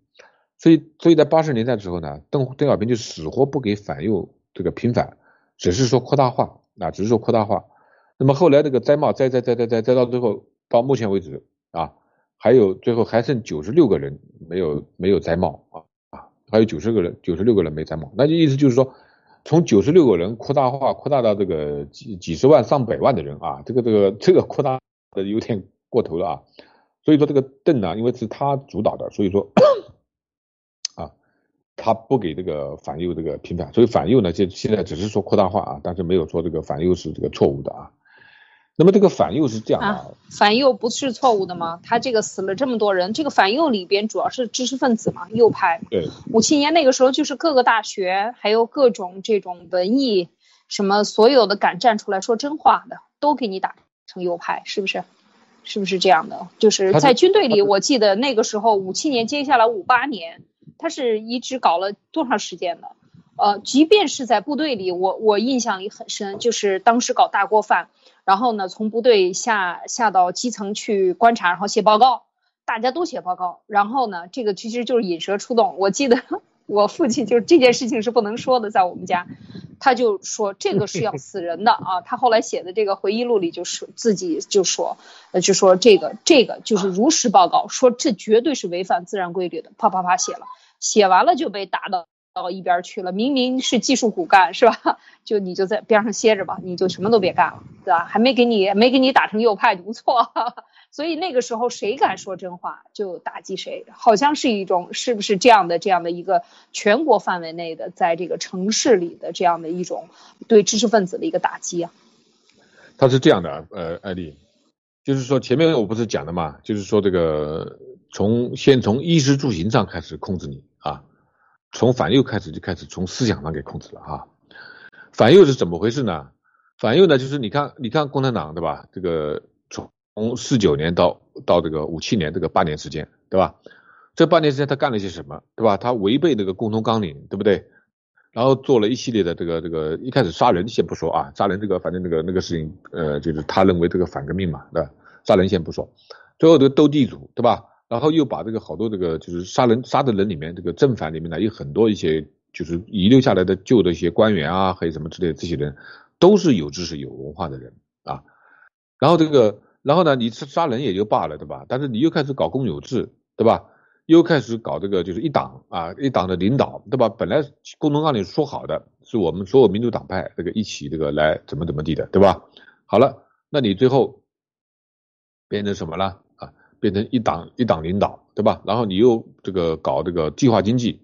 B: 所以，所以在八十年代的时候呢，邓邓小平就死活不给反右这个平反，只是说扩大化啊，只是说扩大化。那么后来这个摘帽摘摘摘摘摘摘到最后，到目前为止啊，还有最后还剩九十六个人没有没有摘帽啊啊，还有九十个人九十六个人没摘帽，那就意思就是说。从九十六个人扩大化，扩大到这个几几十万、上百万的人啊，这个这个这个扩大的有点过头了啊。所以说这个邓呢，因为是他主导的，所以说 (coughs) 啊，他不给这个反右这个平反，所以反右呢，就现在只是说扩大化啊，但是没有说这个反右是这个错误的啊。那么这个反右是这样的，
A: 反右不是错误的吗？他这个死了这么多人，这个反右里边主要是知识分子嘛，右派。
B: 对。
A: 五七年那个时候，就是各个大学还有各种这种文艺什么所有的敢站出来说真话的，都给你打成右派，是不是？是不是这样的？就是在军队里，我记得那个时候五七年接下来五八年，他是一直搞了多长时间的？呃，即便是在部队里，我我印象里很深，就是当时搞大锅饭。然后呢，从部队下下到基层去观察，然后写报告，大家都写报告。然后呢，这个其实就是引蛇出洞。我记得 (laughs) 我父亲就是这件事情是不能说的，在我们家，他就说这个是要 (laughs) 死人的啊。他后来写的这个回忆录里就是自己就说，呃，就说这个这个就是如实报告，说这绝对是违反自然规律的，啪啪啪写了，写完了就被打到到一边去了。明明是技术骨干，是吧？(laughs) 就你就在边上歇着吧，你就什么都别干了，对吧？还没给你没给你打成右派就不错。所以那个时候谁敢说真话就打击谁，好像是一种是不是这样的这样的一个全国范围内的在这个城市里的这样的一种对知识分子的一个打击啊？
B: 他是这样的，呃，艾丽，就是说前面我不是讲的嘛，就是说这个从先从衣食住行上开始控制你啊。从反右开始就开始从思想上给控制了啊！反右是怎么回事呢？反右呢，就是你看，你看共产党对吧？这个从四九年到到这个五七年这个八年时间对吧？这八年时间他干了些什么对吧？他违背那个共同纲领对不对？然后做了一系列的这个这个，一开始杀人先不说啊，杀人这个反正那个那个事情呃，就是他认为这个反革命嘛对吧？杀人先不说，最后这个斗地主对吧？然后又把这个好多这个就是杀人杀的人里面，这个正反里面呢有很多一些就是遗留下来的旧的一些官员啊，还有什么之类这些人，都是有知识有文化的人啊。然后这个，然后呢，你杀人也就罢了，对吧？但是你又开始搞公有制，对吧？又开始搞这个就是一党啊一党的领导，对吧？本来共同纲领说好的是我们所有民主党派这个一起这个来怎么怎么地的，对吧？好了，那你最后变成什么了？啊变成一党一党领导，对吧？然后你又这个搞这个计划经济，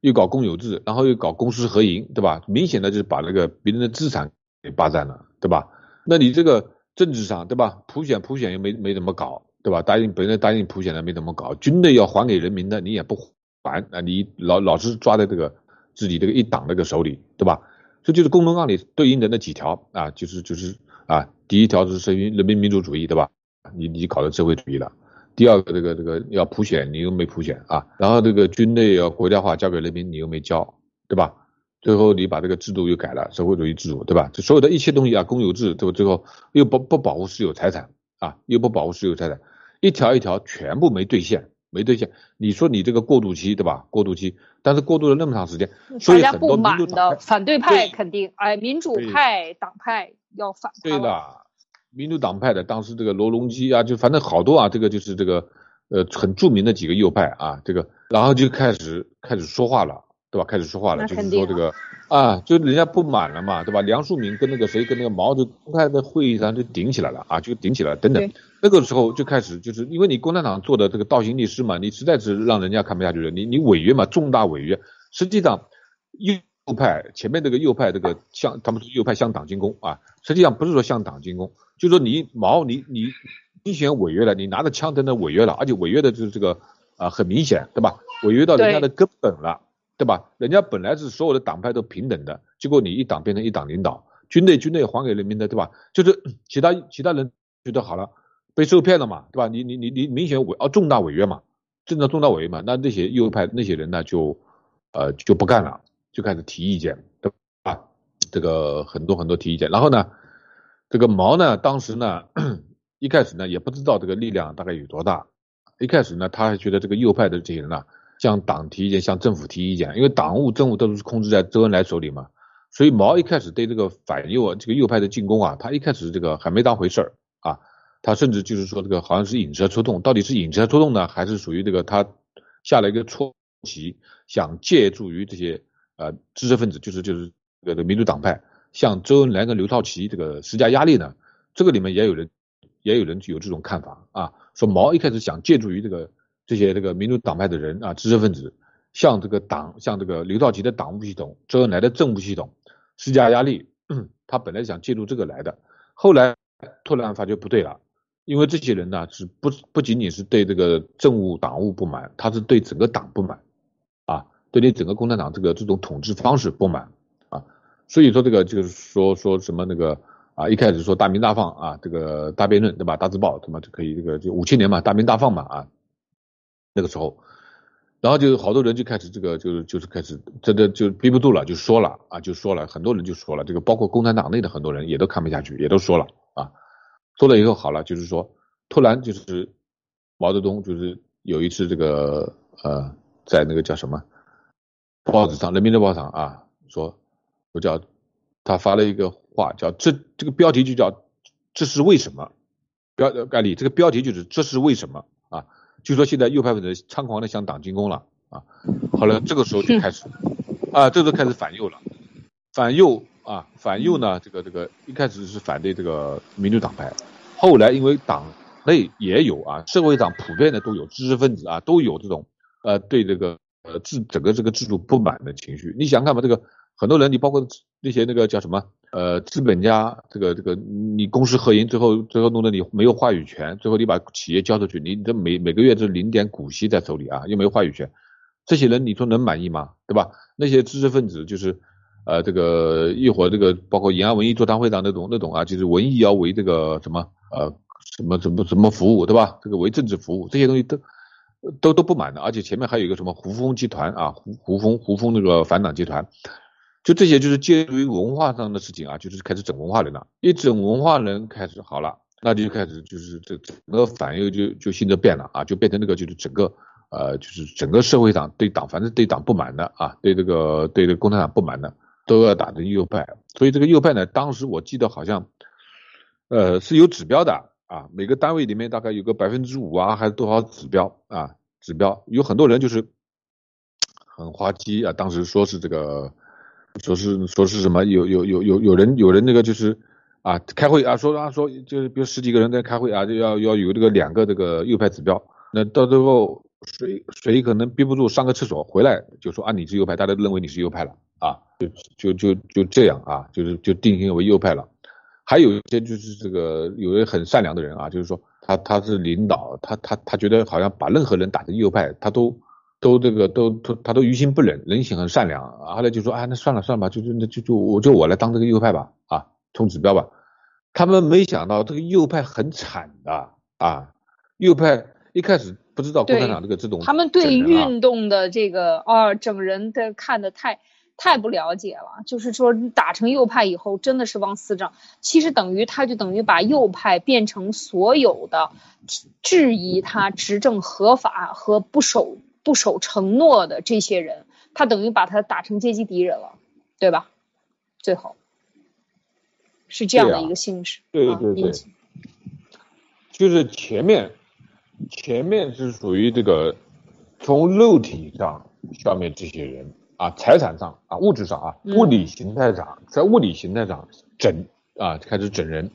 B: 又搞公有制，然后又搞公私合营，对吧？明显的就是把那个别人的资产给霸占了，对吧？那你这个政治上，对吧？普选普选又没没怎么搞，对吧？答应本来答应普选的没怎么搞，军队要还给人民的你也不还，啊，你老老是抓在这个自己这个一党那个手里，对吧？这就是共同纲领对应的那几条啊，就是就是啊，第一条是实行人民民主主义，对吧？你你搞的社会主义了。第二个，这个这个要普选，你又没普选啊，然后这个军队要国家化交给人民，你又没交，对吧？最后你把这个制度又改了，社会主义制度，对吧？这所有的一切东西啊，公有制，对吧？最后又不不保护私有财产啊，又不保护私有财产，一条一条全部没兑现，没兑现。你说你这个过渡期，对吧？过渡期，但是过渡了那么长时间，所以很多民主
A: 的反对派肯定，哎，民主派党派要反。
B: 对的。民主党派的当时这个罗隆基啊，就反正好多啊，这个就是这个呃很著名的几个右派啊，这个然后就开始开始说话了，对吧？开始说话了，就是说这个啊，就人家不满了嘛，对吧？梁漱溟跟那个谁跟那个毛就公开的会议上就顶起来了啊，就顶起来等等，那个时候就开始就是因为你共产党做的这个倒行逆施嘛，你实在是让人家看不下去了，你你违约嘛，重大违约，实际上右派前面这个右派这个向他们说右派向党进攻啊，实际上不是说向党进攻。就说你毛你你明显违约了，你拿着枪在那违约了，而且违约的就是这个啊很明显，对吧？违约到人家的根本了，对吧？人家本来是所有的党派都平等的，结果你一党变成一党领导，军队军队还给人民的，对吧？就是其他其他人觉得好了，被受骗了嘛，对吧？你你你你明显违啊重大违约嘛，正常重大违约嘛，那那些右派那些人呢就呃就不干了，就开始提意见，对吧？这个很多很多提意见，然后呢？这个毛呢，当时呢，一开始呢也不知道这个力量大概有多大。一开始呢，他还觉得这个右派的这些人呢，向党提意见，向政府提意见，因为党务政务都是控制在周恩来手里嘛。所以毛一开始对这个反右啊这个右派的进攻啊，他一开始这个还没当回事儿啊。他甚至就是说这个好像是引蛇出洞，到底是引蛇出洞呢，还是属于这个他下了一个错棋，想借助于这些呃知识分子，就是就是这个民主党派。向周恩来跟刘少奇这个施加压力呢？这个里面也有人，也有人有这种看法啊，说毛一开始想借助于这个这些这个民主党派的人啊，知识分子，向这个党，向这个刘少奇的党务系统，周恩来的政务系统施加压力。(clears throat) 他本来想借助这个来的，后来突然发觉不对了，因为这些人呢是不不仅仅是对这个政务党务不满，他是对整个党不满啊，对你整个共产党这个这种统治方式不满啊。所以说这个就是说说什么那个啊，一开始说大鸣大放啊，这个大辩论对吧？大字报什么就可以这个就五千年嘛，大鸣大放嘛啊，那个时候，然后就好多人就开始这个就是就是开始真的就憋不住了，就说了啊，就说了很多人就说了，这个包括共产党内的很多人也都看不下去，也都说了啊，说了以后好了，就是说突然就是毛泽东就是有一次这个呃在那个叫什么报纸上，人民日报上啊说。我叫他发了一个话，叫这这个标题就叫这是为什么？标概例这个标题就是这是为什么啊？就说现在右派分子猖狂的向党进攻了啊！好了，这个时候就开始 (laughs) 啊，这就开始反右了，反右啊，反右呢，这个这个一开始是反对这个民主党派，后来因为党内也有啊，社会党普遍的都有知识分子啊，都有这种呃对这个呃制整个这个制度不满的情绪。你想看吧，这个很多人，你包括那些那个叫什么呃资本家，这个这个你公私合营，最后最后弄得你没有话语权，最后你把企业交出去，你这每每个月这零点股息在手里啊，又没有话语权。这些人你说能满意吗？对吧？那些知识分子就是，呃，这个一会儿这个包括延安文艺座谈会上那种那种啊，就是文艺要为这个什么呃什么什么什么服务，对吧？这个为政治服务，这些东西都都都不满的。而且前面还有一个什么胡风集团啊，胡胡风胡风那个反党集团，就这些就是介入于文化上的事情啊，就是开始整文化人了。一整文化人开始好了，那就开始就是这整个反右就就性质变了啊，就变成那个就是整个。呃，就是整个社会上对党，反正对党不满的啊，对这个对这个共产党不满的，都要打这右派。所以这个右派呢，当时我记得好像，呃，是有指标的啊，每个单位里面大概有个百分之五啊，还是多少指标啊？指标有很多人就是很滑稽啊，当时说是这个，说是说是什么？有有有有有人有人那个就是啊，开会啊，说啊说就是比如十几个人在开会啊，就要要有这个两个这个右派指标，那到最后。谁谁可能憋不住上个厕所回来就说啊你是右派，大家认为你是右派了啊，就就就就这样啊，就是就定性为右派了。还有一些就是这个有的很善良的人啊，就是说他他是领导，他他他觉得好像把任何人打成右派，他都都这个都都他都于心不忍，人性很善良。后来就说啊那算了算了吧，就就那就就我就我来当这个右派吧啊，冲指标吧。他们没想到这个右派很惨的啊，右派一开始。不知道共产党这个这种，
A: 他们对运动的这个啊整人的看的太太不了解了。就是说打成右派以后，真的是往死整。其实等于他就等于把右派变成所有的质疑他执政合法和不守不守承诺的这些人，他等于把他打成阶级敌人了，对吧？最后是这样的一个性质。
B: 对对对，就是前面。前面是属于这个从肉体上消灭这些人啊，财产上啊，物质上啊，物理形态上，在物理形态上整啊，开始整人，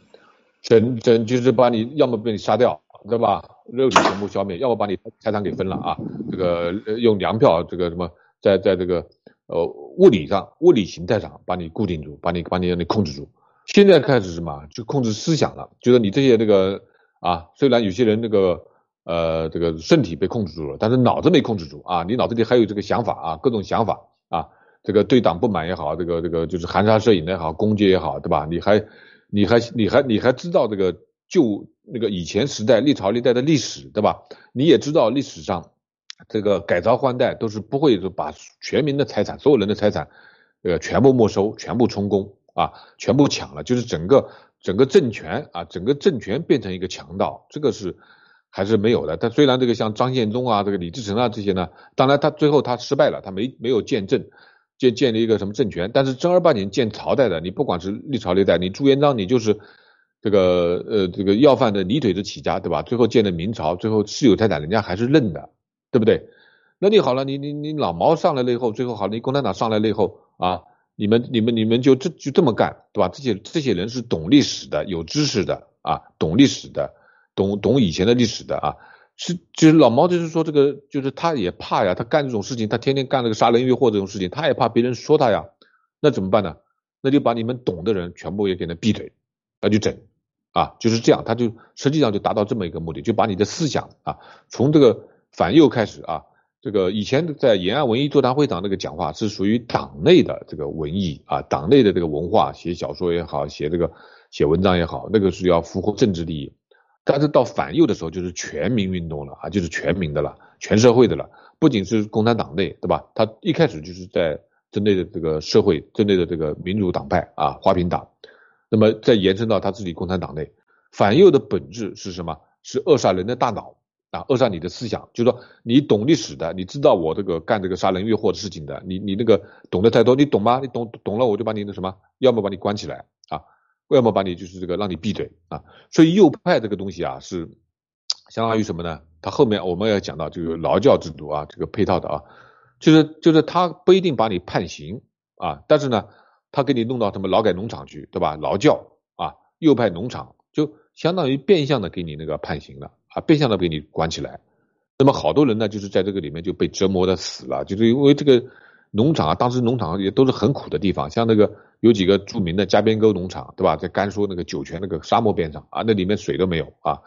B: 整整就是把你要么被你杀掉，对吧？肉体全部消灭，要么把你财产给分了啊，这个用粮票，这个什么，在在这个呃物理上、物理形态上把你固定住，把你把你让你控制住。现在开始什么？就控制思想了，就是你这些这个啊，虽然有些人那个。呃，这个身体被控制住了，但是脑子没控制住啊！你脑子里还有这个想法啊，各种想法啊，这个对党不满也好，这个这个就是含沙射影的也好，攻击也好，对吧？你还你还你还你还知道这个旧那个以前时代历朝历代的历史，对吧？你也知道历史上这个改朝换代都是不会把全民的财产、所有人的财产，呃，全部没收、全部充公啊，全部抢了，就是整个整个政权啊，整个政权变成一个强盗，这个是。还是没有的。但虽然这个像张献忠啊，这个李自成啊这些呢，当然他最后他失败了，他没没有建政，建建立一个什么政权。但是正儿八经建朝代的，你不管是历朝历代，你朱元璋你就是这个呃这个要饭的泥腿子起家，对吧？最后建的明朝，最后私有财产人家还是认的，对不对？那你好了，你你你老毛上来了以后，最后好了，你共产党上来了以后啊，你们你们你们就这就这么干，对吧？这些这些人是懂历史的，有知识的啊，懂历史的。懂懂以前的历史的啊，是就是老毛就是说这个就是他也怕呀，他干这种事情，他天天干那个杀人越货这种事情，他也怕别人说他呀，那怎么办呢？那就把你们懂的人全部也给他闭嘴，那就整啊，就是这样，他就实际上就达到这么一个目的，就把你的思想啊，从这个反右开始啊，这个以前在延安文艺座谈会上那个讲话是属于党内的这个文艺啊，党内的这个文化，写小说也好，写这个写文章也好，那个是要符合政治利益。但是到反右的时候，就是全民运动了啊，就是全民的了，全社会的了。不仅是共产党内，对吧？他一开始就是在针对的这个社会，针对的这个民主党派啊，花瓶党。那么再延伸到他自己共产党内，反右的本质是什么？是扼杀人的大脑啊，扼杀你的思想。就是说，你懂历史的，你知道我这个干这个杀人越货的事情的，你你那个懂得太多，你懂吗？你懂懂了，我就把你那什么，要么把你关起来啊。要么把你就是这个让你闭嘴啊，所以右派这个东西啊是相当于什么呢？它后面我们要讲到这个劳教制度啊，这个配套的啊，就是就是他不一定把你判刑啊，但是呢，他给你弄到什么劳改农场去，对吧？劳教啊，右派农场就相当于变相的给你那个判刑了啊，变相的给你关起来。那么好多人呢，就是在这个里面就被折磨的死了，就是因为这个农场啊，当时农场也都是很苦的地方，像那个有几个著名的加边沟农场，对吧？在甘肃那个酒泉那个沙漠边上啊，那里面水都没有啊。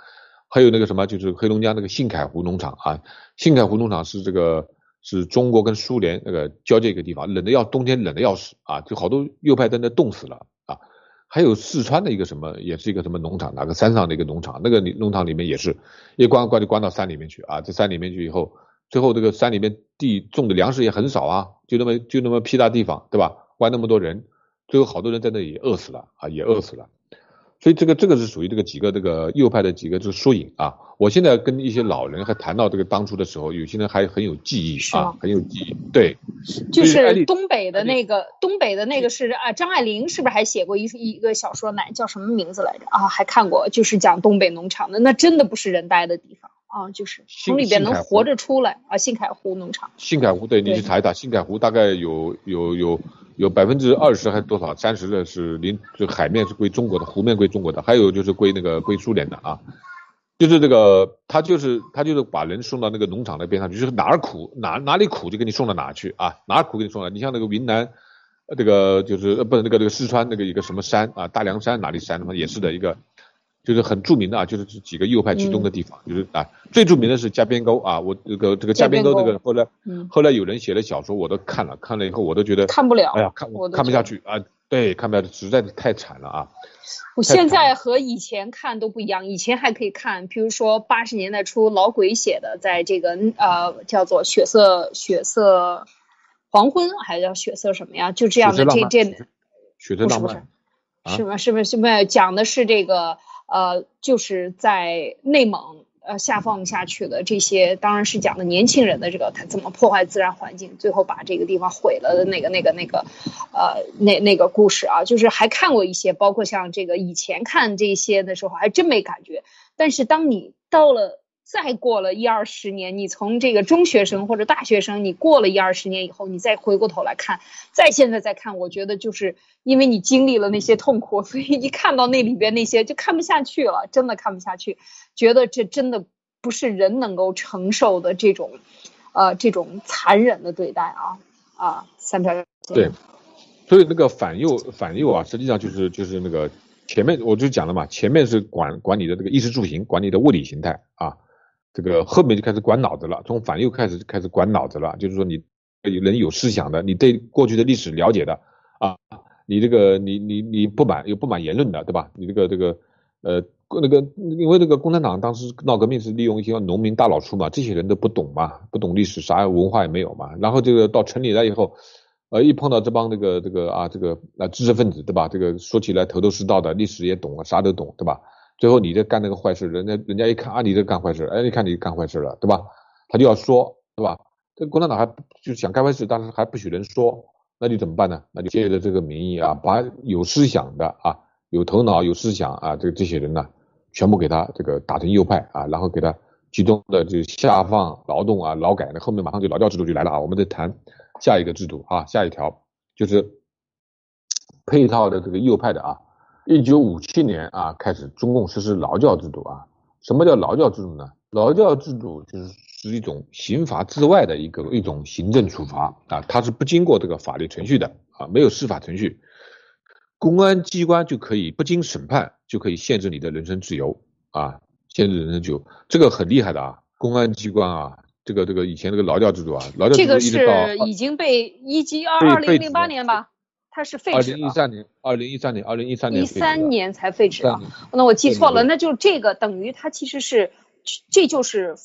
B: 还有那个什么，就是黑龙江那个兴凯湖农场啊，兴凯湖农场是这个是中国跟苏联那个交界一个地方，冷的要冬天冷的要死啊，就好多右派在那冻死了啊。还有四川的一个什么，也是一个什么农场，哪个山上的一个农场，那个农场里面也是一关关就关到山里面去啊，在山里面去以后，最后这个山里面地种的粮食也很少啊，就那么就那么屁大地方，对吧？关那么多人，最后好多人在那里饿死了啊，也饿死了。所以这个这个是属于这个几个这个右派的几个这个缩影啊。我现在跟一些老人还谈到这个当初的时候，有些人还很有记忆啊，很有记忆。对，
A: 就是东北的那个东北的那个是啊，张爱玲是不是还写过一一个小说？哪叫什么名字来着啊？还看过，就是讲东北农场的，那真的不是人待的地方啊，就是从里边能活着出来啊。信凯湖农场，
B: 信凯湖对，你去查一查，信凯湖大概有有有。有百分之二十还是多少？三十的是临，就海面是归中国的，湖面归中国的，还有就是归那个归苏联的啊。就是这个，他就是他就是把人送到那个农场的边上去，就是哪儿苦哪哪里苦就给你送到哪去啊，哪儿苦给你送到。你像那个云南，这个就是呃不是那个那个四川那个一个什么山啊，大凉山哪里山什么也是的一个。就是很著名的啊，就是这几个右派集中的地方，就是啊，最著名的是加边沟啊，我这个这个加边沟这个后来，后来有人写的小说我都看了，看了以后我都觉得
A: 看不了，
B: 哎呀，看我看不下去啊，对，看不下去，实在是太惨了啊。
A: 我现在和以前看都不一样，以前还可以看，比如说八十年代初老鬼写的，在这个呃叫做血色血色黄昏，还叫血色什么呀？就这样的这这
B: 血色浪漫，
A: 是吗？是不是？是不是讲的是这个？呃，就是在内蒙呃下放下去的这些，当然是讲的年轻人的这个他怎么破坏自然环境，最后把这个地方毁了的那个那个那个，呃，那那个故事啊，就是还看过一些，包括像这个以前看这些的时候还真没感觉，但是当你到了。再过了一二十年，你从这个中学生或者大学生，你过了一二十年以后，你再回过头来看，再现在再看，我觉得就是因为你经历了那些痛苦，所以一看到那里边那些就看不下去了，真的看不下去，觉得这真的不是人能够承受的这种，呃，这种残忍的对待啊啊，三条
B: 对，所以那个反右反右啊，实际上就是就是那个前面我就讲了嘛，前面是管管你的这个衣食住行，管你的物理形态啊。这个后面就开始管脑子了，从反右开始开始管脑子了，就是说你人有思想的，你对过去的历史了解的啊，你这个你你你不满有不满言论的，对吧？你这个这个呃那个因为这个共产党当时闹革命是利用一些农民大老粗嘛，这些人都不懂嘛，不懂历史，啥文化也没有嘛，然后这个到城里来以后，呃一碰到这帮这个这个啊这个啊知识分子，对吧？这个说起来头头是道的，历史也懂啊，啥都懂，对吧？最后你在干那个坏事，人家人家一看啊，你在干坏事，哎，你看你干坏事了，对吧？他就要说，对吧？这共产党还就想干坏事，但是还不许人说，那你怎么办呢？那就借着这个名义啊，把有思想的啊、有头脑、有思想啊，这这些人呢，全部给他这个打成右派啊，然后给他集中的就下放劳动啊、劳改，那后面马上就劳教制度就来了啊。我们再谈下一个制度啊，下一条就是配套的这个右派的啊。一九五七年啊，开始中共实施劳教制度啊。什么叫劳教制度呢？劳教制度就是是一种刑罚之外的一个一种行政处罚啊，它是不经过这个法律程序的啊，没有司法程序，公安机关就可以不经审判就可以限制你的人身自由啊，限制人身自由，这个很厉害的啊，公安机关啊，这个这个以前这个劳教制度啊，劳教制度一
A: 直到已经被一级二二零零八年吧。它是废止
B: 二零一三年，二零一三年，二零一三年，
A: 一三年才废止啊。那我记错了，那就这个等于它其实是，这就是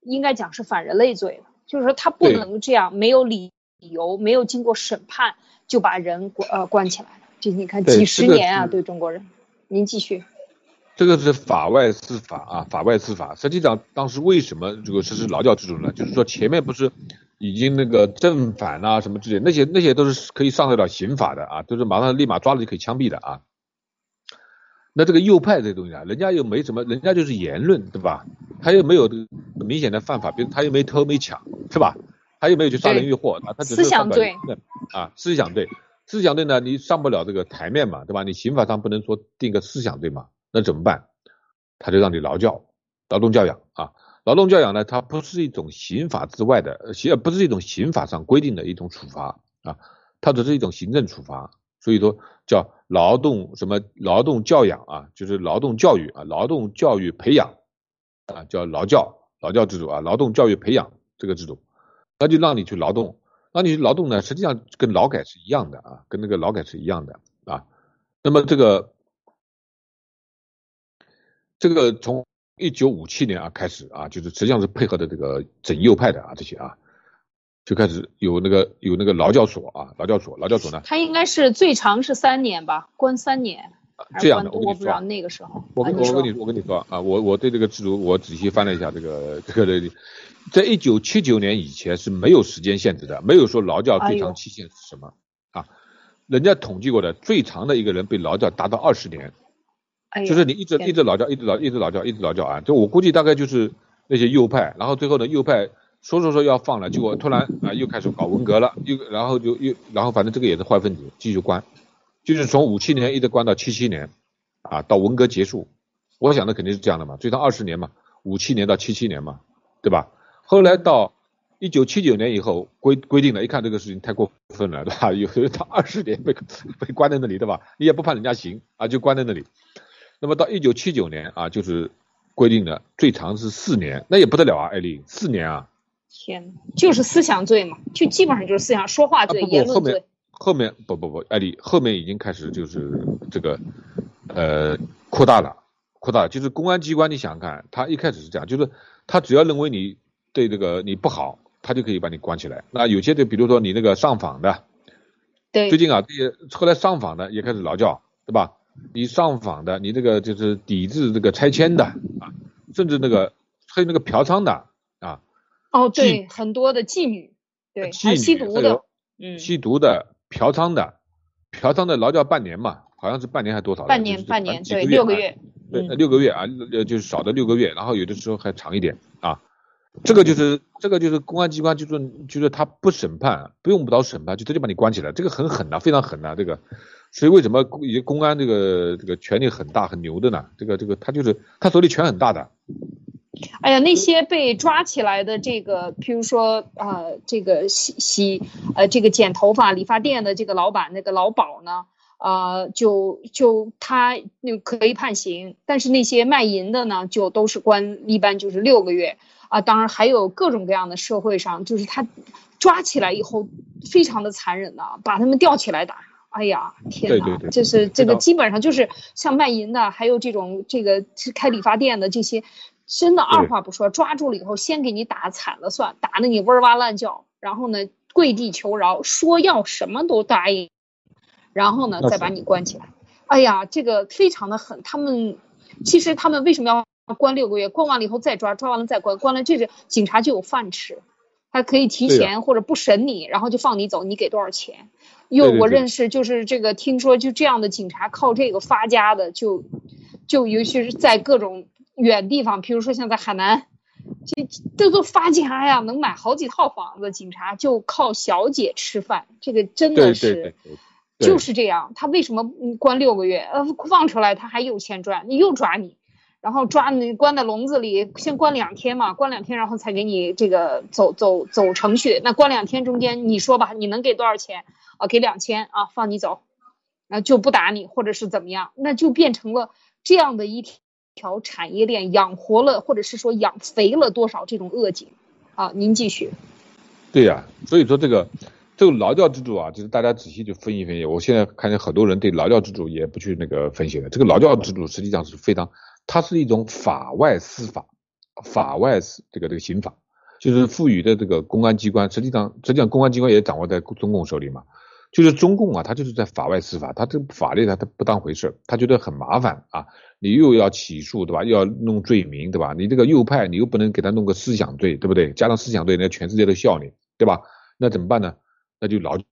A: 应该讲是反人类罪了。就是说他不能这样，没有理由，没有经过审判就把人关呃关起来了。这你看几十年啊，对中国人。您继续。
B: 这个是法外司法啊，法外司法。实际上当时为什么这个实施劳教制度呢？就是说前面不是。已经那个正反啊什么之类，那些那些都是可以上得了刑法的啊，都是马上立马抓了就可以枪毙的啊。那这个右派这东西啊，人家又没什么，人家就是言论对吧？他又没有明显的犯法，比如他又没偷没抢是吧？他又没有去杀人越货啊，他只是
A: 思想罪
B: 啊，思想罪，思想罪呢，你上不了这个台面嘛，对吧？你刑法上不能说定个思想罪嘛，那怎么办？他就让你劳教，劳动教养啊，劳动教养呢，它不是一种刑法之外的，刑不是一种刑法上规定的一种处罚啊，它只是一种行政处罚，所以说叫劳动什么劳动教养啊，就是劳动教育啊，劳动教育培养啊，叫劳教。劳教制度啊，劳动教育培养这个制度，那就让你去劳动，让你去劳动呢，实际上跟劳改是一样的啊，跟那个劳改是一样的啊。那么这个这个从一九五七年啊开始啊，就是实际上是配合的这个整右派的啊这些啊，就开始有那个有那个劳教所啊，劳教所，劳教所呢，
A: 它应该是最长是三年吧，关三年。
B: 这样的，
A: 我不知道那个时候。
B: 我我跟你我跟你说啊，我我对这个制度我仔细翻了一下，这个这个的，在一九七九年以前是没有时间限制的，没有说劳教最长期限是什么啊？人家统计过的最长的一个人被劳教达到二十年，就是你一直一直劳教，一直劳一直劳教，一直劳教啊！就我估计大概就是那些右派，然后最后呢右派说说说要放了，结果突然啊又开始搞文革了，又然后就又然后反正这个也是坏分子，继续关。就是从五七年一直关到七七年，啊，到文革结束，我想的肯定是这样的嘛，最长二十年嘛，五七年到七七年嘛，对吧？后来到一九七九年以后规规定了，一看这个事情太过分了，对吧？有人他二十年被被关在那里，对吧？你也不判人家刑啊，就关在那里。那么到一九七九年啊，就是规定的最长是四年，那也不得了啊，艾丽，四年啊！
A: 天，就是思想罪嘛，就基本上就是思想说话罪、言论罪。
B: 后面不不不，艾丽后面已经开始就是这个呃扩大了，扩大了就是公安机关，你想想看，他一开始是这样，就是他只要认为你对这个你不好，他就可以把你关起来。那有些的，比如说你那个上访的，
A: 对，
B: 最近啊这些后来上访的也开始劳教，对吧？你上访的，你这个就是抵制这个拆迁的啊，甚至那个还有那个嫖娼的啊。
A: 哦，对，很多的妓女，对，还吸毒的，嗯，
B: 吸毒的。嫖娼的，嫖娼的劳教半年嘛，好像是半年还多少？
A: 半年，半年，对，六个月，
B: 对，六个月啊，呃，就是少的六个月，然后有的时候还长一点啊。这个就是这个就是公安机关就是就是他不审判，不用不到审判就直接把你关起来，这个很狠的，非常狠的这个。所以为什么公公安这个这个权力很大很牛的呢？这个这个他就是他手里权很大的。
A: 哎呀，那些被抓起来的这个，譬如说啊，这个洗洗呃，这个剪头发理发店的这个老板，那个老鸨呢，啊，就就他那可以判刑，但是那些卖淫的呢，就都是关，一般就是六个月啊。当然还有各种各样的社会上，就是他抓起来以后非常的残忍的，把他们吊起来打。哎呀，天哪，就是这个基本上就是像卖淫的，还有这种这个开理发店的这些。真的二话不说，抓住了以后，先给你打惨了算，打的你哇哇乱叫，然后呢跪地求饶，说要什么都答应，然后呢再把你关起来。哎呀，这个非常的狠。他们其实他们为什么要关六个月？关完了以后再抓，抓完了再关，关了这个警察就有饭吃，还可以提前或者不审你，然后就放你走，你给多少钱？又我认识就是这个，听说就这样的警察靠这个发家的，就就尤其是在各种。远地方，比如说像在海南，这这都发家呀，能买好几套房子。警察就靠小姐吃饭，这个真的是就是这样。他为什么关六个月？呃，放出来他还有钱赚，你又抓你，然后抓你关在笼子里，先关两天嘛，关两天然后才给你这个走走走程序。那关两天中间，你说吧，你能给多少钱？啊，给两千啊，放你走，啊就不打你，或者是怎么样？那就变成了这样的一。条产业链养活了，或者是说养肥了多少这种恶警？啊，您继续。
B: 对呀，所以说这个这个劳教制度啊，就是大家仔细去分析分析。我现在看见很多人对劳教制度也不去那个分析了。这个劳教制度实际上是非常，它是一种法外司法，法外这个这个刑法，就是赋予的这个公安机关，实际上实际上公安机关也掌握在中共手里嘛。就是中共啊，他就是在法外司法，他这个法律他他不当回事，他觉得很麻烦啊。你又要起诉对吧？又要弄罪名对吧？你这个右派你又不能给他弄个思想罪对不对？加上思想罪，那全世界都笑你对吧？那怎么办呢？那就劳教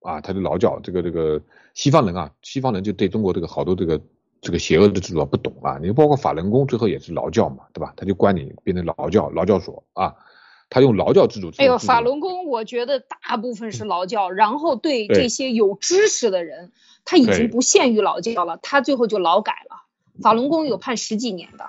B: 啊，他就劳教。这个这个西方人啊，西方人就对中国这个好多这个这个邪恶的制度啊不懂啊。你包括法轮功最后也是劳教嘛对吧？他就关你变成劳教劳教所啊。他用劳教制度。
A: 哎呦，法轮功，我觉得大部分是劳教，然后对这些有知识的人，他已经不限于劳教了，他最后就劳改了。法轮功有判十几年的，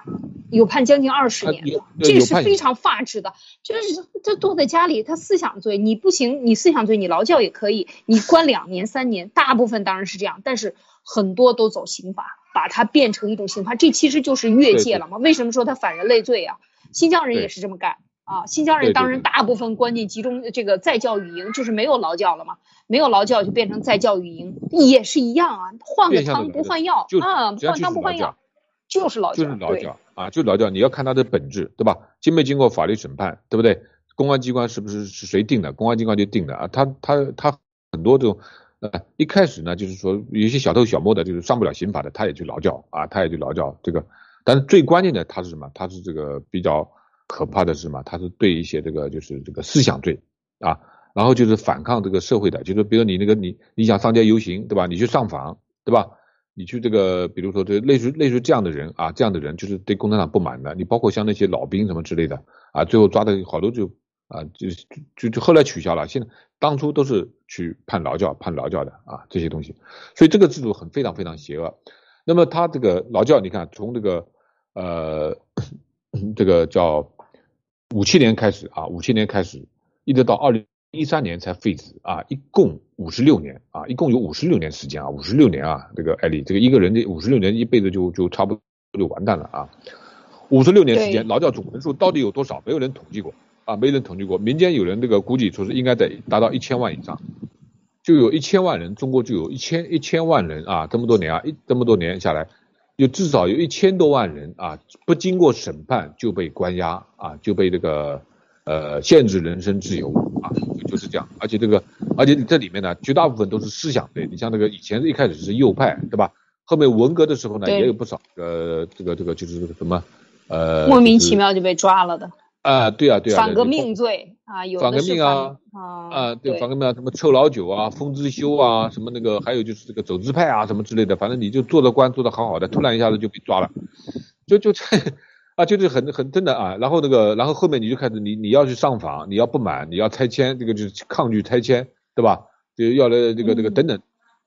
A: 有判将近二十年的，这个是非常法治的。就是这坐在家里，他思想罪你不行，你思想罪你劳教也可以，你关两年三年，大部分当然是这样，但是很多都走刑法，把它变成一种刑罚，这其实就是越界了嘛？为什么说他反人类罪啊？新疆人也是这么干啊，新疆人当然大部分关进集中这个再教育营，就是没有劳教了嘛，没有劳教就变成再教育营，也是一样啊，换个汤不换药啊，换汤不换药。就是劳
B: 教，就是劳教啊，就是劳教。你要看它的本质，对吧？经没经过法律审判，对不对？公安机关是不是是谁定的？公安机关就定的啊。他他他很多这种，呃，一开始呢，就是说有些小偷小摸的，就是上不了刑法的，他也去劳教啊，他也去劳教。这个，但是最关键的他是什么？他是这个比较可怕的是什么？他是对一些这个就是这个思想罪啊，然后就是反抗这个社会的，就是比如你那个你你想上街游行，对吧？你去上访，对吧？你去这个，比如说这类似类似这样的人啊，这样的人就是对共产党不满的。你包括像那些老兵什么之类的啊，最后抓的好多就啊，就就就后来取消了。现在当初都是去判劳教，判劳教的啊，这些东西。所以这个制度很非常非常邪恶。那么他这个劳教，你看从这个呃 (coughs) 这个叫五七年开始啊，五七年开始一直到二零。一三年才废止啊，一共五十六年啊，一共有五十六年时间啊，五十六年啊，这个艾丽，这个一个人的五十六年一辈子就就差不多就完蛋了啊，五十六年时间劳教总人数到底有多少？没有人统计过啊，没人统计过，民间有人这个估计说是应该得达到一千万以上，就有一千万人，中国就有一千一千万人啊，这么多年啊，一这么多年下来，有至少有一千多万人啊，不经过审判就被关押啊，就被这个呃限制人身自由。啊，就是这样，而且这个，而且这里面呢，绝大部分都是思想类，你像那个以前一开始是右派，对吧？后面文革的时候呢，也有不少呃，这个这个就是什么呃，
A: 莫名其妙就被抓了的
B: 啊，对啊对啊，
A: 反革命罪啊，有
B: 反革命啊啊，对反革命啊，什么臭老九啊，封之修啊，什么那个还有就是这个走资派啊，什么之类的，反正你就做的官做的好好的，突然一下子就被抓了，就就这。(laughs) 啊，就是很很真的啊，然后那个，然后后面你就开始你你要去上访，你要不满，你要拆迁，这个就是抗拒拆迁，对吧？就要来这个这个等等，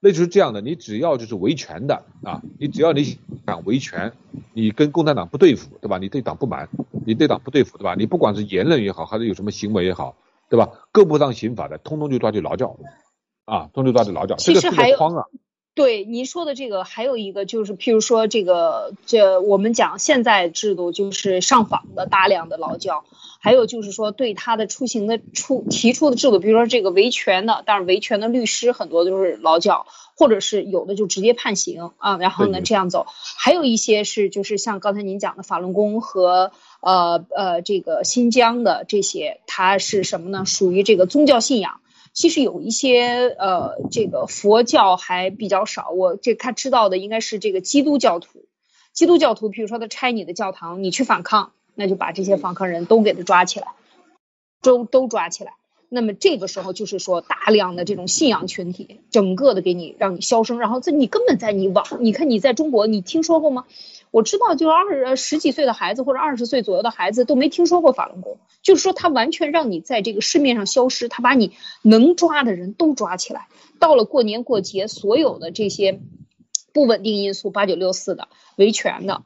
B: 类似这样的，你只要就是维权的啊，你只要你想维权，你跟共产党不对付，对吧？你对党不满，你对党不对付，对吧？你不管是言论也好，还是有什么行为也好，对吧？够不上刑法的，通通就抓去劳教，啊，通通抓去劳教，这个是个框啊。
A: 对您说的这个，还有一个就是，譬如说这个，这我们讲现在制度就是上访的大量的劳教，还有就是说对他的出行的出提出的制度，比如说这个维权的，但是维权的律师很多都是劳教，或者是有的就直接判刑啊，然后呢这样走，还有一些是就是像刚才您讲的法轮功和呃呃这个新疆的这些，它是什么呢？属于这个宗教信仰。其实有一些呃，这个佛教还比较少。我这他知道的应该是这个基督教徒。基督教徒，比如说他拆你的教堂，你去反抗，那就把这些反抗人都给他抓起来，都都抓起来。那么这个时候就是说，大量的这种信仰群体，整个的给你让你消声，然后这你根本在你网，你看你在中国，你听说过吗？我知道，就是二十几岁的孩子或者二十岁左右的孩子都没听说过法轮功，就是说他完全让你在这个市面上消失，他把你能抓的人都抓起来。到了过年过节，所有的这些不稳定因素，八九六四的维权的。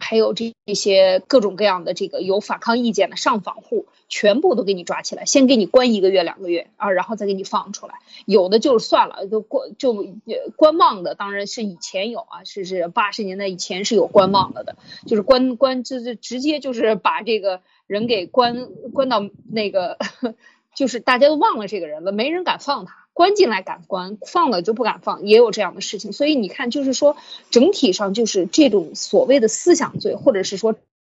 A: 还有这些各种各样的这个有反抗意见的上访户，全部都给你抓起来，先给你关一个月两个月啊，然后再给你放出来。有的就算了，都关就观望的，当然是以前有啊，是是八十年代以前是有观望了的，就是关关这这直接就是把这个人给关关到那个，(laughs) 就是大家都忘了这个人了，没人敢放他。关进来敢关，放了就不敢放，也有这样的事情。所以你看，就是说整体上就是这种所谓的思想罪，或者是说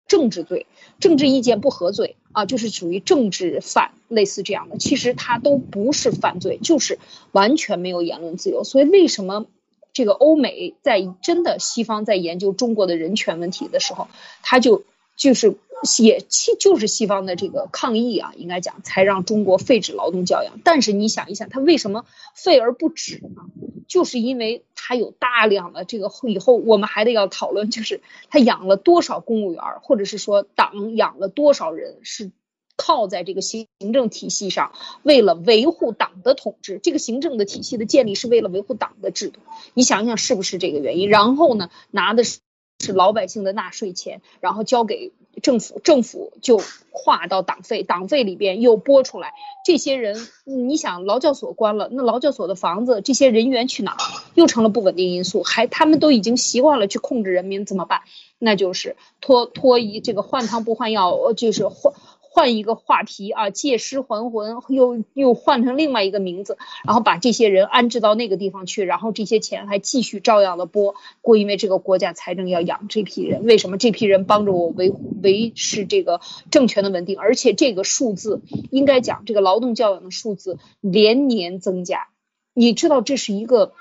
A: 政治罪、政治意见不合罪啊，就是属于政治犯，类似这样的。其实它都不是犯罪，就是完全没有言论自由。所以为什么这个欧美在真的西方在研究中国的人权问题的时候，他就就是。也其就是西方的这个抗议啊，应该讲才让中国废止劳动教养。但是你想一想，他为什么废而不止呢？就是因为他有大量的这个以后我们还得要讨论，就是他养了多少公务员，或者是说党养了多少人是靠在这个行政体系上，为了维护党的统治，这个行政的体系的建立是为了维护党的制度。你想想是不是这个原因？然后呢，拿的是是老百姓的纳税钱，然后交给政府，政府就划到党费，党费里边又拨出来。这些人，你想劳教所关了，那劳教所的房子，这些人员去哪？又成了不稳定因素。还他们都已经习惯了去控制人民，怎么办？那就是拖拖移这个换汤不换药，就是换。换一个话题啊，借尸还魂，又又换成另外一个名字，然后把这些人安置到那个地方去，然后这些钱还继续照样的拨过，因为这个国家财政要养这批人。为什么这批人帮着我维维持这个政权的稳定？而且这个数字应该讲，这个劳动教养的数字连年增加，你知道这是一个。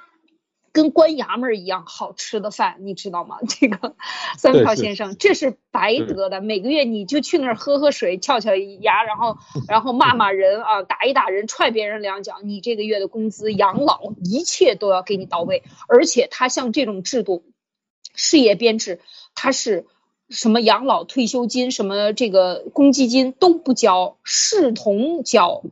A: 跟官衙门一样好吃的饭，你知道吗？(laughs) 这个三票先生，这是白得的。每个月你就去那儿喝喝水、翘翘牙，然后 (laughs) 然后骂骂人啊，打一打人、踹别人两脚，你这个月的工资、养老一切都要给你到位。而且他像这种制度，事业编制，他是什么养老退休金、什么这个公积金都不交，视同交，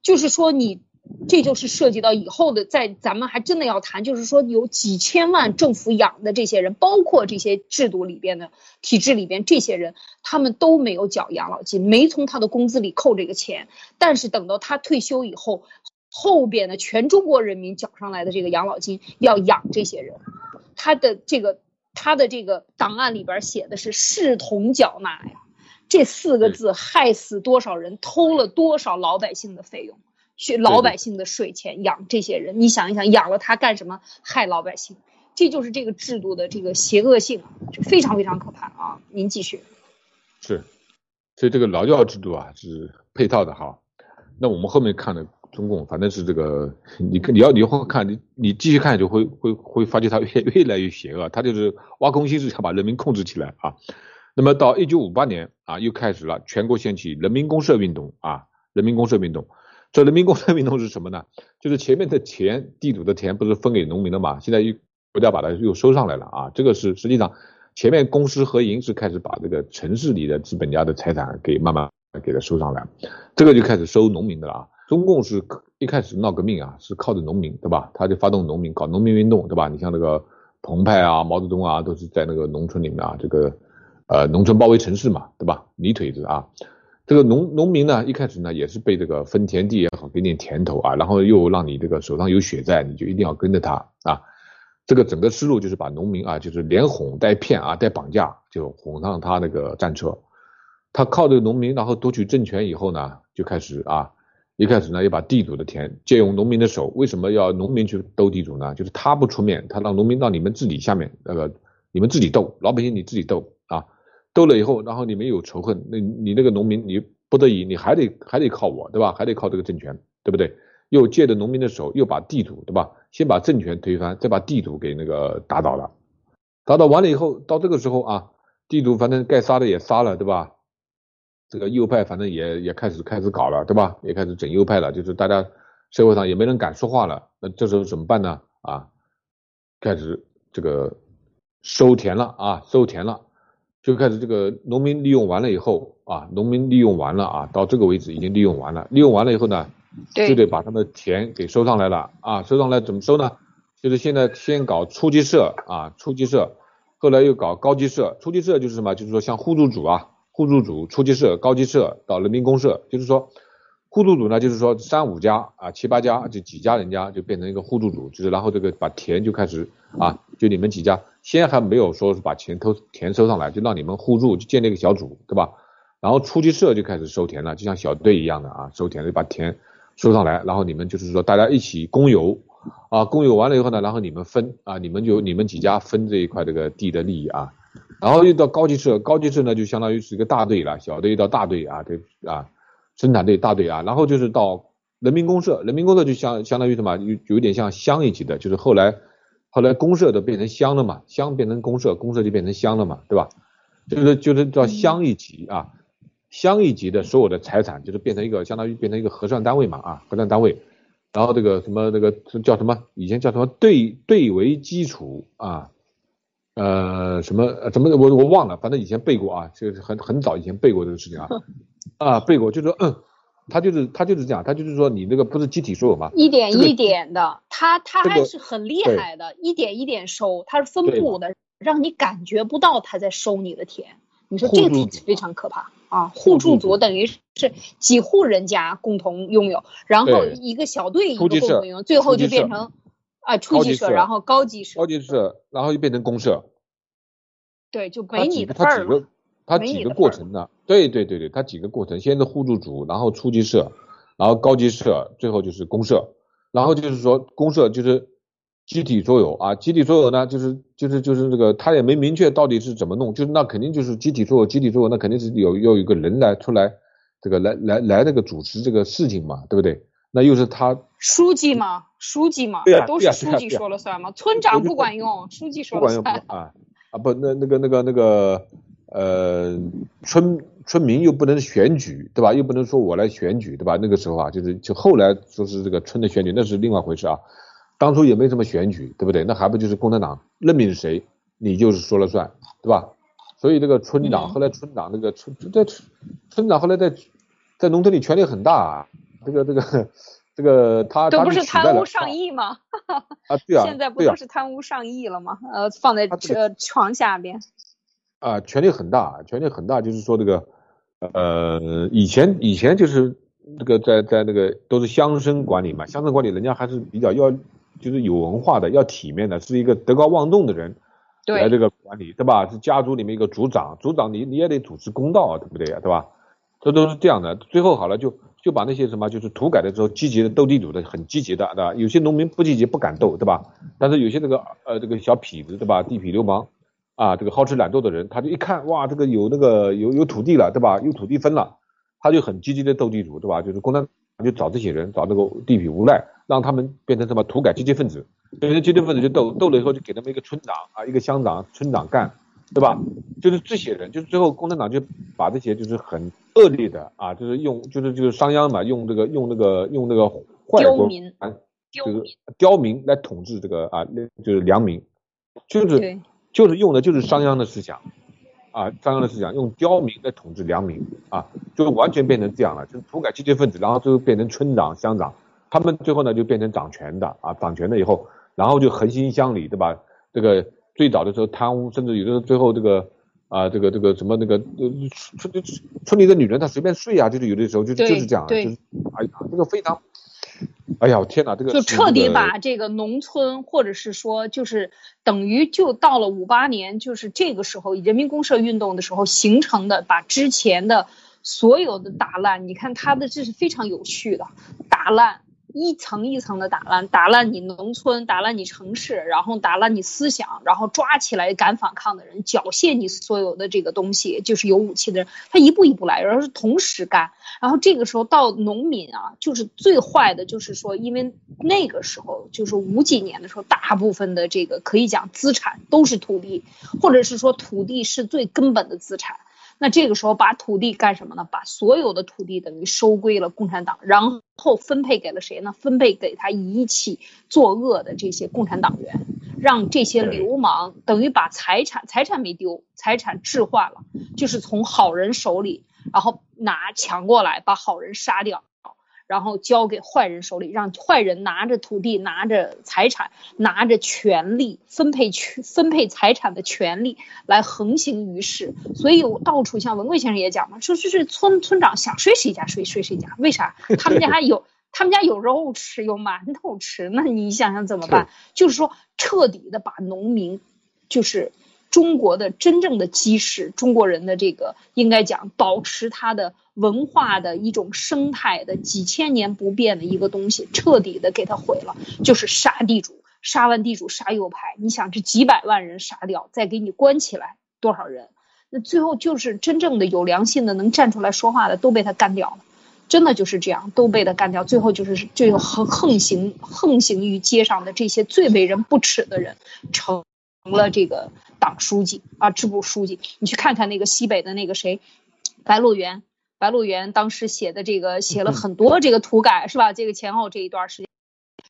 A: 就是说你。这就是涉及到以后的，在咱们还真的要谈，就是说有几千万政府养的这些人，包括这些制度里边的体制里边这些人，他们都没有缴养老金，没从他的工资里扣这个钱，但是等到他退休以后，后边的全中国人民缴上来的这个养老金要养这些人，他的这个他的这个档案里边写的是视同缴纳呀，这四个字害死多少人，偷了多少老百姓的费用。去老百姓的税钱养这些人，你想一想，养了他干什么？害老百姓，这就是这个制度的这个邪恶性，非常非常可怕啊！您继续。
B: 是，所以这个劳教制度啊是配套的哈。那我们后面看的中共，反正是这个，你你要你会看，你你继续看就会会会发觉它越越来越邪恶，它就是挖空心思想把人民控制起来啊。那么到一九五八年啊，又开始了全国掀起人民公社运动啊，人民公社运动。这人民公社运动是什么呢？(laughs) 就是前面的田地主的田不是分给农民了嘛？现在又国家把它又收上来了啊！这个是实际上前面公私合营是开始把这个城市里的资本家的财产给慢慢给它收上来，这个就开始收农民的了啊！中共是一开始闹革命啊，是靠着农民对吧？他就发动农民搞农民运动对吧？你像那个澎湃啊、毛泽东啊，都是在那个农村里面啊，这个呃农村包围城市嘛对吧？泥腿子啊！这个农农民呢，一开始呢也是被这个分田地也好，给点甜头啊，然后又让你这个手上有血债，你就一定要跟着他啊。这个整个思路就是把农民啊，就是连哄带骗啊，带绑架，就哄上他那个战车。他靠这个农民，然后夺取政权以后呢，就开始啊，一开始呢要把地主的田借用农民的手。为什么要农民去斗地主呢？就是他不出面，他让农民到你们自己下面那个你们自己斗，老百姓你自己斗斗了以后，然后你们有仇恨，那你那个农民，你不得已，你还得还得靠我，对吧？还得靠这个政权，对不对？又借着农民的手，又把地主，对吧？先把政权推翻，再把地主给那个打倒了。打倒完了以后，到这个时候啊，地主反正该杀的也杀了，对吧？这个右派反正也也开始开始搞了，对吧？也开始整右派了，就是大家社会上也没人敢说话了。那这时候怎么办呢？啊，开始这个收田了啊，收田了。就开始这个农民利用完了以后啊，农民利用完了啊，到这个为止已经利用完了。利用完了以后呢，就得把他们的田给收上来了啊，收上来怎么收呢？就是现在先搞初级社啊，初级社，后来又搞高级社。初级社就是什么？就是说像互助组啊，互助组、初级社、高级社到人民公社，就是说互助组呢，就是说三五家啊、七八家就几家人家就变成一个互助组，就是然后这个把田就开始啊，就你们几家。先还没有说是把钱偷田收上来，就让你们互助，就建立一个小组，对吧？然后初级社就开始收田了，就像小队一样的啊，收田就把田收上来，然后你们就是说大家一起公有啊，公有完了以后呢，然后你们分啊，你们就你们几家分这一块这个地的利益啊，然后又到高级社，高级社呢就相当于是一个大队了，小队到大队啊，这啊生产队大队啊，然后就是到人民公社，人民公社就相相当于什么，有有点像乡一级的，就是后来。后来公社都变成乡了嘛，乡变成公社，公社就变成乡了嘛，对吧？就是就是叫乡一级啊，乡一级的所有的财产就是变成一个相当于变成一个核算单位嘛啊，核算单位。然后这个什么那个叫什么？以前叫什么队队为基础啊？呃什么怎么我我忘了，反正以前背过啊，就是很很早以前背过这个事情啊。啊，背过，就是说，嗯，他就是他就是这样，他就是说你那个不是集体所有吗？
A: 一点一点的，他他还是很厉害的，一点一点收，他是分布的，让你感觉不到他在收你的田。你说这个非常可怕啊！互助组等于是几户人家共同拥有，然后一个小队一个共同拥有，最后就变成啊初级社，然后高级社，
B: 高级社，然后就变成公社。
A: 对，就没你的份儿了。
B: 它几个过程呢？对对对对，它几个过程，先是互助组，然后初级社，然后高级社，最后就是公社。然后就是说公社就是集体所有啊，集体所有呢就是就是就是这个他也没明确到底是怎么弄，就是那肯定就是集体所有，集体所有那肯定是有要有一个人来出来这个来来来那个主持这个事情嘛，对不对？那又是他
A: 书记嘛，书记嘛对，都是书记说了算嘛，村长不管用，书记说了算
B: 啊。啊不，那那个那个那个，呃，村村民又不能选举，对吧？又不能说我来选举，对吧？那个时候啊，就是就后来说是这个村的选举，那是另外回事啊。当初也没什么选举，对不对？那还不就是共产党任命谁，你就是说了算，对吧？所以这个村长后来村长那个村在村长后来在在农村里权力很大，啊这个这个。这个他
A: 都不是贪污上亿吗？
B: 啊，对啊，(laughs)
A: 现在不都是贪污上亿了吗？呃，放在这床下边。
B: 啊，权力很大，权力很大，就是说这个，呃，以前以前就是这个在在那个都是乡绅管理嘛，乡绅管理人家还是比较要就是有文化的，要体面的，是一个德高望重的人来这个管理，对吧？是家族里面一个族长，族长你你也得主持公道啊，对不对呀？对吧？这都是这样的，最后好了就。就把那些什么，就是土改的时候积极的斗地主的，很积极的，对吧？有些农民不积极，不敢斗，对吧？但是有些这个呃这个小痞子，对吧？地痞流氓啊，这个好吃懒做的人，他就一看哇，这个有那个有有土地了，对吧？有土地分了，他就很积极的斗地主，对吧？就是共产党就找这些人，找那个地痞无赖，让他们变成什么土改积极分子，变成积极分子就斗斗了以后，就给他们一个村长啊，一个乡长、村长干。对吧？就是这些人，就是最后共产党就把这些就是很恶劣的啊，就是用就是就是商鞅嘛，用这个用那个用那个坏国啊，就是刁民来统治这个啊，就是良民，就是就是用的就是商鞅的思想啊，商鞅的思想用刁民来统治良民啊，就完全变成这样了，就是土改积极分子，然后最后变成村长乡长，他们最后呢就变成掌权的啊，掌权了以后，然后就横行乡里，对吧？这个。最早的时候贪污，甚至有的时候最后这个啊，这个这个什么那个村村村里的女人她随便睡啊，就是有的时候就就是这样，就是哎呀，这个非常，哎呀，天哪，这个
A: 就彻底把这个农村或者是说就是等于就到了五八年，就是这个时候人民公社运动的时候形成的，把之前的所有的打烂，你看他的这是非常有序的打烂。一层一层的打烂，打烂你农村，打烂你城市，然后打烂你思想，然后抓起来敢反抗的人，缴械你所有的这个东西，就是有武器的人，他一步一步来，然后是同时干。然后这个时候到农民啊，就是最坏的，就是说，因为那个时候就是五几年的时候，大部分的这个可以讲资产都是土地，或者是说土地是最根本的资产。那这个时候把土地干什么呢？把所有的土地等于收归了共产党，然后分配给了谁呢？分配给他一起作恶的这些共产党员，让这些流氓等于把财产财产没丢，财产置换了，就是从好人手里然后拿抢过来，把好人杀掉。然后交给坏人手里，让坏人拿着土地、拿着财产、拿着权利分配权、分配财产的权利来横行于世。所以我到处像文贵先生也讲嘛，说这是村村长想睡谁家睡睡谁家，为啥？他们家有 (laughs) 他们家有肉吃，有馒头吃，那你想想怎么办？就是说彻底的把农民，就是中国的真正的基石，中国人的这个应该讲保持他的。文化的一种生态的几千年不变的一个东西，彻底的给它毁了，就是杀地主，杀完地主杀右派。你想这几百万人杀掉，再给你关起来多少人？那最后就是真正的有良心的能站出来说话的都被他干掉了，真的就是这样，都被他干掉。最后就是就有横横行横行于街上的这些最为人不齿的人，成了这个党书记啊，支部书记。你去看看那个西北的那个谁，白鹿原。白鹿原当时写的这个写了很多这个土改是吧？这个前后这一段时间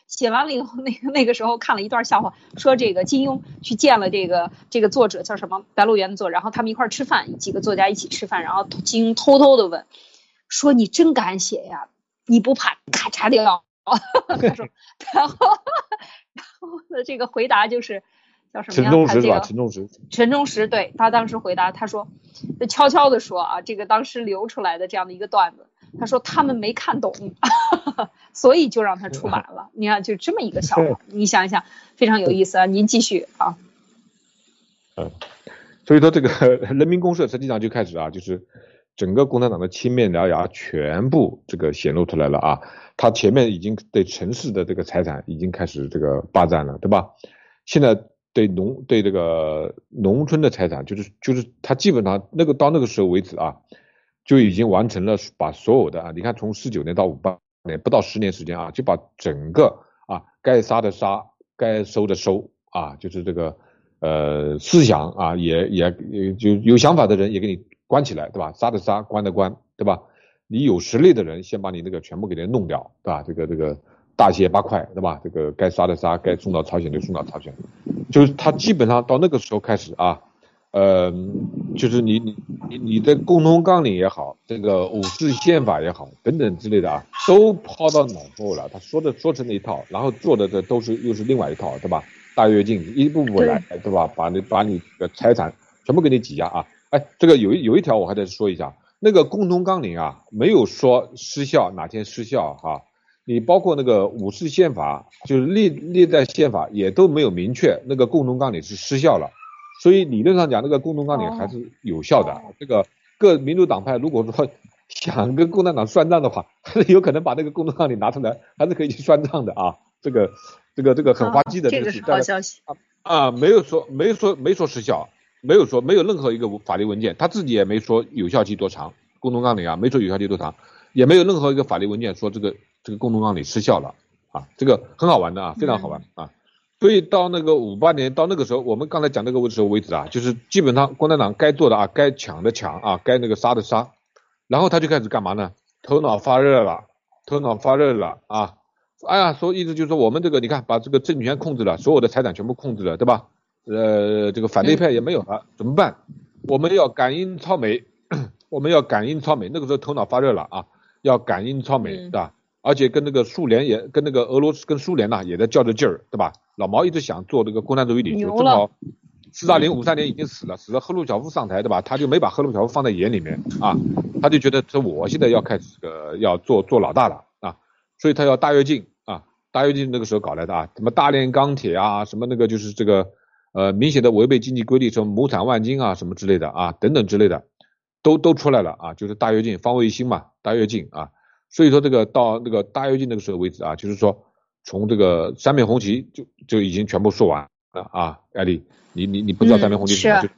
A: 写完了以后，那个那个时候看了一段笑话，说这个金庸去见了这个这个作者叫什么白鹿原的作者，然后他们一块吃饭，几个作家一起吃饭，然后金庸偷偷的问说你真敢写呀，你不怕咔嚓掉？(laughs) 他说，然后 (laughs) 然后的这个回答就是叫什么？
B: 陈忠实是吧？陈忠实。
A: 陈忠实对他当时回答，他说，悄悄的说啊，这个当时流出来的这样的一个段子，他说他们没看懂，(laughs) 所以就让他出版了。你看，就这么一个笑话，(laughs) 你想一想，非常有意思啊。您继续啊。
B: 嗯，所以说这个 (laughs) 人民公社实际上就开始啊，就是整个共产党的青面獠牙全部这个显露出来了啊。他前面已经对城市的这个财产已经开始这个霸占了，对吧？现在对农对这个农村的财产，就是就是他基本上那个到那个时候为止啊，就已经完成了把所有的啊，你看从四九年到五八年不到十年时间啊，就把整个啊该杀的杀，该收的收啊，就是这个。呃，思想啊，也也也就有想法的人也给你关起来，对吧？杀的杀，关的关，对吧？你有实力的人，先把你那个全部给他弄掉，对吧？这个这个大卸八块，对吧？这个该杀的杀，该送到朝鲜就送到朝鲜，就是他基本上到那个时候开始啊，呃，就是你你你你的共同纲领也好，这个五四宪法也好，等等之类的啊，都抛到脑后了。他说的说成了一套，然后做的这都是又是另外一套，对吧？大跃进一步步来，对吧？把你把你的财产全部给你挤压啊！哎，这个有一有一条我还得说一下，那个共同纲领啊，没有说失效哪天失效哈。你包括那个五四宪法，就是历历代宪法也都没有明确那个共同纲领是失效了，所以理论上讲，那个共同纲领还是有效的。这个各民主党派如果说 (laughs) 想跟共产党算账的话，还是有可能把那个共同纲领拿出来，还是可以去算账的啊。这个。这个这个很滑稽的，
A: 这个是好消息
B: 啊！没有说没说没说失效，没有说没有任何一个法律文件，他自己也没说有效期多长，共同纲领啊，没说有效期多长，也没有任何一个法律文件说这个这个共同纲领失效了啊！这个很好玩的啊，非常好玩啊！所以到那个五八年到那个时候，我们刚才讲那个时候为止啊，就是基本上共产党该做的啊，该抢的抢啊，该那个杀的杀，然后他就开始干嘛呢？头脑发热了，头脑发热了啊！哎呀，说意思就是说我们这个你看把这个政权控制了，所有的财产全部控制了，对吧？呃，这个反对派也没有了，怎么办？我们要赶英超美，(coughs) 我们要赶英超美。那个时候头脑发热了啊，要赶英超美，对吧？而且跟那个苏联也跟那个俄罗斯跟苏联呐也在较着劲儿，对吧？老毛一直想做这个共产主义领袖，正好斯大林五三年已经死了，死了赫鲁晓夫上台，对吧？他就没把赫鲁晓夫放在眼里面啊，他就觉得这我现在要开始这个要做做老大了啊，所以他要大跃进啊。大跃进那个时候搞来的啊，什么大炼钢铁啊，什么那个就是这个呃明显的违背经济规律，什么亩产万斤啊，什么之类的啊，等等之类的，都都出来了啊，就是大跃进方卫星嘛，大跃进啊，所以说这个到那个大跃进那个时候为止啊，就是说从这个三面红旗就就已经全部说完了啊，艾丽，你你你不知道三面红旗是什么？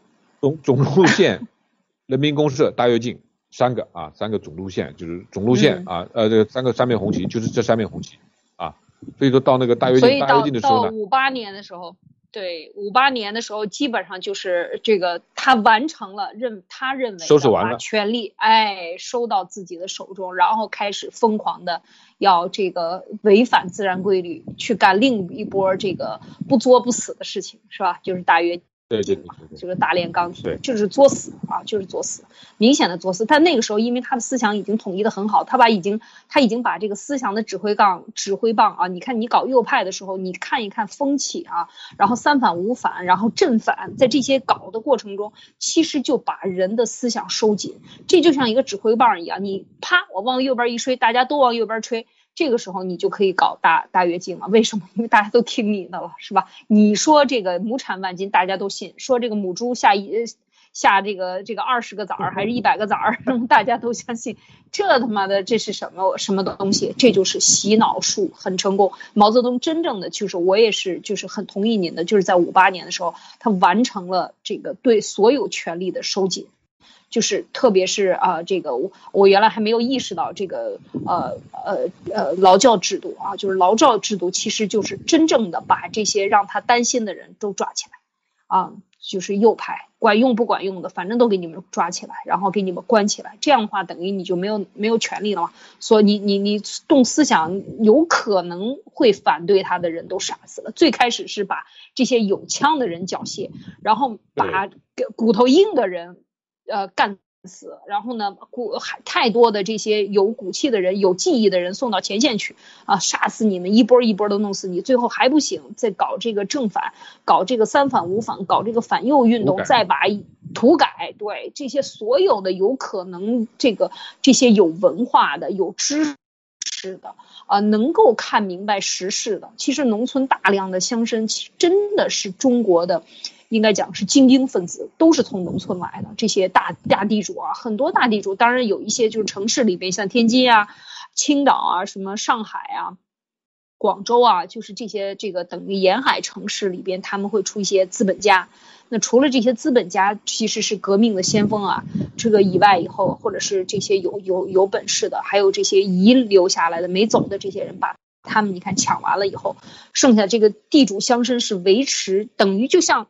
B: 总总路线，(laughs) 人民公社，大跃进三个啊，三个总路线就是总路线啊，呃这三个三面红旗就是这三面红旗啊。所以说到那个大跃进，大跃进的时候
A: 呢，五八年的时候，对，五八年的时候基本上就是这个他完成了认他认为
B: 收拾完了
A: 权力，哎，收到自己的手中，然后开始疯狂的要这个违反自然规律，去干另一波这个不作不死的事情，是吧？就是大跃。
B: 对对对，
A: 就是大炼钢铁，就是作死啊，就是作死，明显的作死。但那个时候，因为他的思想已经统一的很好，他把已经他已经把这个思想的指挥杠、指挥棒啊，你看你搞右派的时候，你看一看风气啊，然后三反五反，然后正反，在这些搞的过程中，其实就把人的思想收紧，这就像一个指挥棒一样，你啪，我往右边一吹，大家都往右边吹。这个时候你就可以搞大大跃进了，为什么？因为大家都听你的了，是吧？你说这个亩产万斤，大家都信；说这个母猪下一下这个这个二十个崽儿，还是一百个崽儿，(laughs) 大家都相信。这他妈的这是什么什么东西？这就是洗脑术，很成功。毛泽东真正的就是，我也是就是很同意您的，就是在五八年的时候，他完成了这个对所有权力的收紧。就是特别是啊，这个我我原来还没有意识到这个呃呃呃劳教制度啊，就是劳教制度其实就是真正的把这些让他担心的人都抓起来啊，就是右派管用不管用的，反正都给你们抓起来，然后给你们关起来，这样的话等于你就没有没有权利了嘛。所以你你你动思想有可能会反对他的人都杀死了。最开始是把这些有枪的人缴械，然后把骨头硬的人。呃，干死，然后呢，骨还太多的这些有骨气的人、有记忆的人送到前线去啊，杀死你们一波一波的弄死你，最后还不行，再搞这个正反，搞这个三反五反，搞这个反右运动，再把土改，对这些所有的有可能这个这些有文化的、有知识的啊，能够看明白时事的，其实农村大量的乡绅，真的是中国的。应该讲是精英分子，都是从农村来的。这些大大地主啊，很多大地主，当然有一些就是城市里边，像天津啊、青岛啊、什么上海啊、广州啊，就是这些这个等于沿海城市里边，他们会出一些资本家。那除了这些资本家其实是革命的先锋啊，这个以外以后，或者是这些有有有本事的，还有这些遗留下来的没走的这些人，把他们你看抢完了以后，剩下这个地主乡绅是维持，等于就像。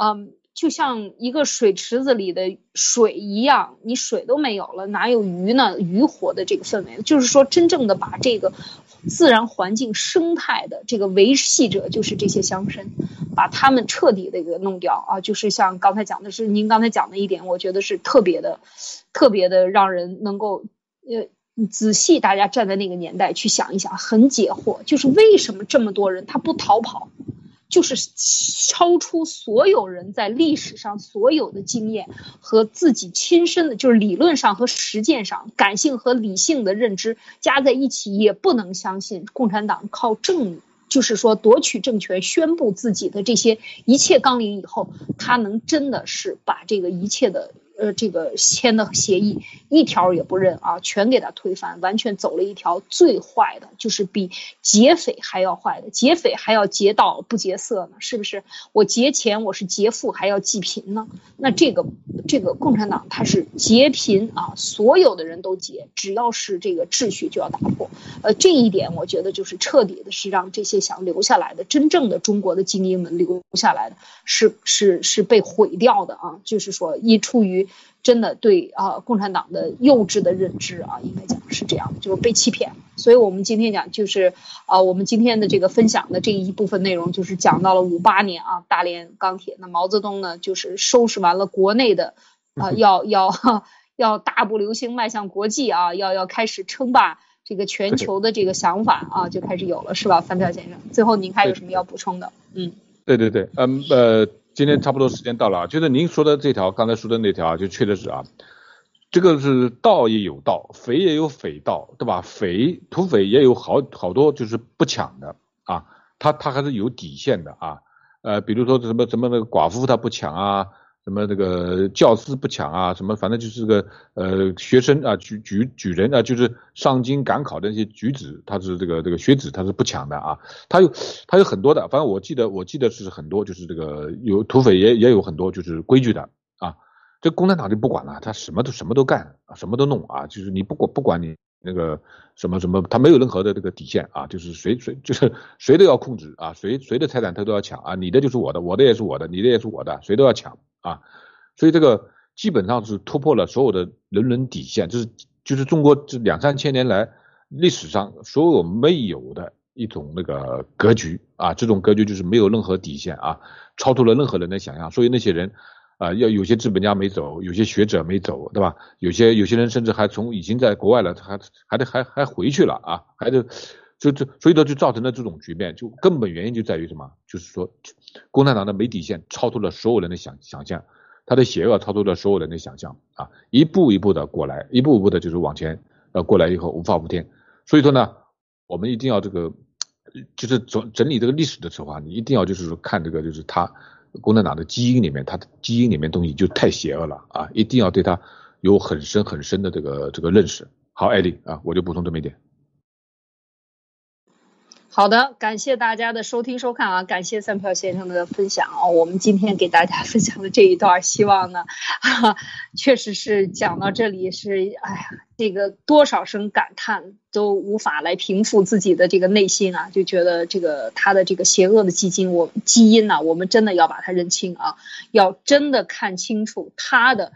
A: 嗯，就像一个水池子里的水一样，你水都没有了，哪有鱼呢？鱼活的这个氛围，就是说，真正的把这个自然环境生态的这个维系者，就是这些乡绅，把他们彻底的给弄掉啊！就是像刚才讲的是，您刚才讲的一点，我觉得是特别的、特别的让人能够呃仔细，大家站在那个年代去想一想，很解惑，就是为什么这么多人他不逃跑？就是超出所有人在历史上所有的经验和自己亲身的，就是理论上和实践上，感性和理性的认知加在一起，也不能相信共产党靠政，就是说夺取政权、宣布自己的这些一切纲领以后，他能真的是把这个一切的。呃，这个签的协议一条也不认啊，全给他推翻，完全走了一条最坏的，就是比劫匪还要坏的，劫匪还要劫道不劫色呢，是不是？我劫钱，我是劫富还要济贫呢？那这个这个共产党他是劫贫啊，所有的人都劫，只要是这个秩序就要打破。呃，这一点我觉得就是彻底的是让这些想留下来的真正的中国的精英们留下来的是是是被毁掉的啊，就是说一出于。真的对啊，共产党的幼稚的认知啊，应该讲是这样的，就是被欺骗。所以我们今天讲就是啊，我们今天的这个分享的这一部分内容，就是讲到了五八年啊，大连钢铁。那毛泽东呢，就是收拾完了国内的啊，(laughs) 要要 (laughs) 要大步流星迈向国际啊，要要开始称霸这个全球的这个想法啊，就开始有了，是吧，范票先生？最后您还有什么要补充的？嗯，
B: 对对对，嗯呃。今天差不多时间到了啊，就是您说的这条，刚才说的那条啊，就确实是啊，这个是盗也有盗，匪也有匪盗，对吧？匪土匪也有好好多就是不抢的啊，他他还是有底线的啊，呃，比如说什么什么那个寡妇他不抢啊。什么这个教师不抢啊？什么反正就是个呃学生啊举举举人啊，就是上京赶考的那些举子，他是这个这个学子，他是不抢的啊。他有他有很多的，反正我记得我记得是很多，就是这个有土匪也也有很多就是规矩的啊。这共产党就不管了，他什么都什么都干，什么都弄啊。就是你不管不管你那个什么什么，他没有任何的这个底线啊。就是谁谁就是谁都要控制啊，谁谁的财产他都要抢啊。你的就是我的，我的也是我的，你的也是我的，谁都要抢。啊，所以这个基本上是突破了所有的人伦底线，就是就是中国这两三千年来历史上所有没有的一种那个格局啊，这种格局就是没有任何底线啊，超出了任何人的想象。所以那些人啊，要有些资本家没走，有些学者没走，对吧？有些有些人甚至还从已经在国外了，还还得还还回去了啊，还得就就所以说就造成了这种局面，就根本原因就在于什么？就是说。共产党的没底线，超出了所有人的想想象，他的邪恶超出了所有人的想象啊！一步一步的过来，一步一步的就是往前呃过来以后无法无天。所以说呢，我们一定要这个，就是整整理这个历史的时候啊，你一定要就是说看这个，就是他共产党的基因里面，他的基因里面东西就太邪恶了啊！一定要对他有很深很深的这个这个认识。好，艾丽啊，我就补充这么一点。
A: 好的，感谢大家的收听收看啊！感谢三票先生的分享啊！我们今天给大家分享的这一段，希望呢，(laughs) 确实是讲到这里是，哎呀，这个多少声感叹都无法来平复自己的这个内心啊！就觉得这个他的这个邪恶的基因，我基因呢，我们真的要把它认清啊！要真的看清楚他的，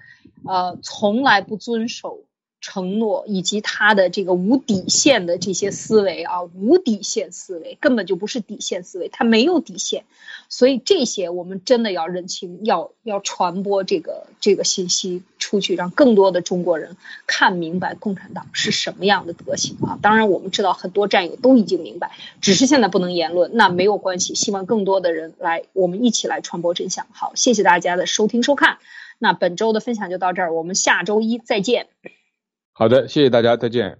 A: 呃，从来不遵守。承诺以及他的这个无底线的这些思维啊，无底线思维根本就不是底线思维，他没有底线，所以这些我们真的要认清，要要传播这个这个信息出去，让更多的中国人看明白共产党是什么样的德行啊！当然，我们知道很多战友都已经明白，只是现在不能言论，那没有关系，希望更多的人来，我们一起来传播真相。好，谢谢大家的收听收看，那本周的分享就到这儿，我们下周一再见。
B: 好的，谢谢大家，再见。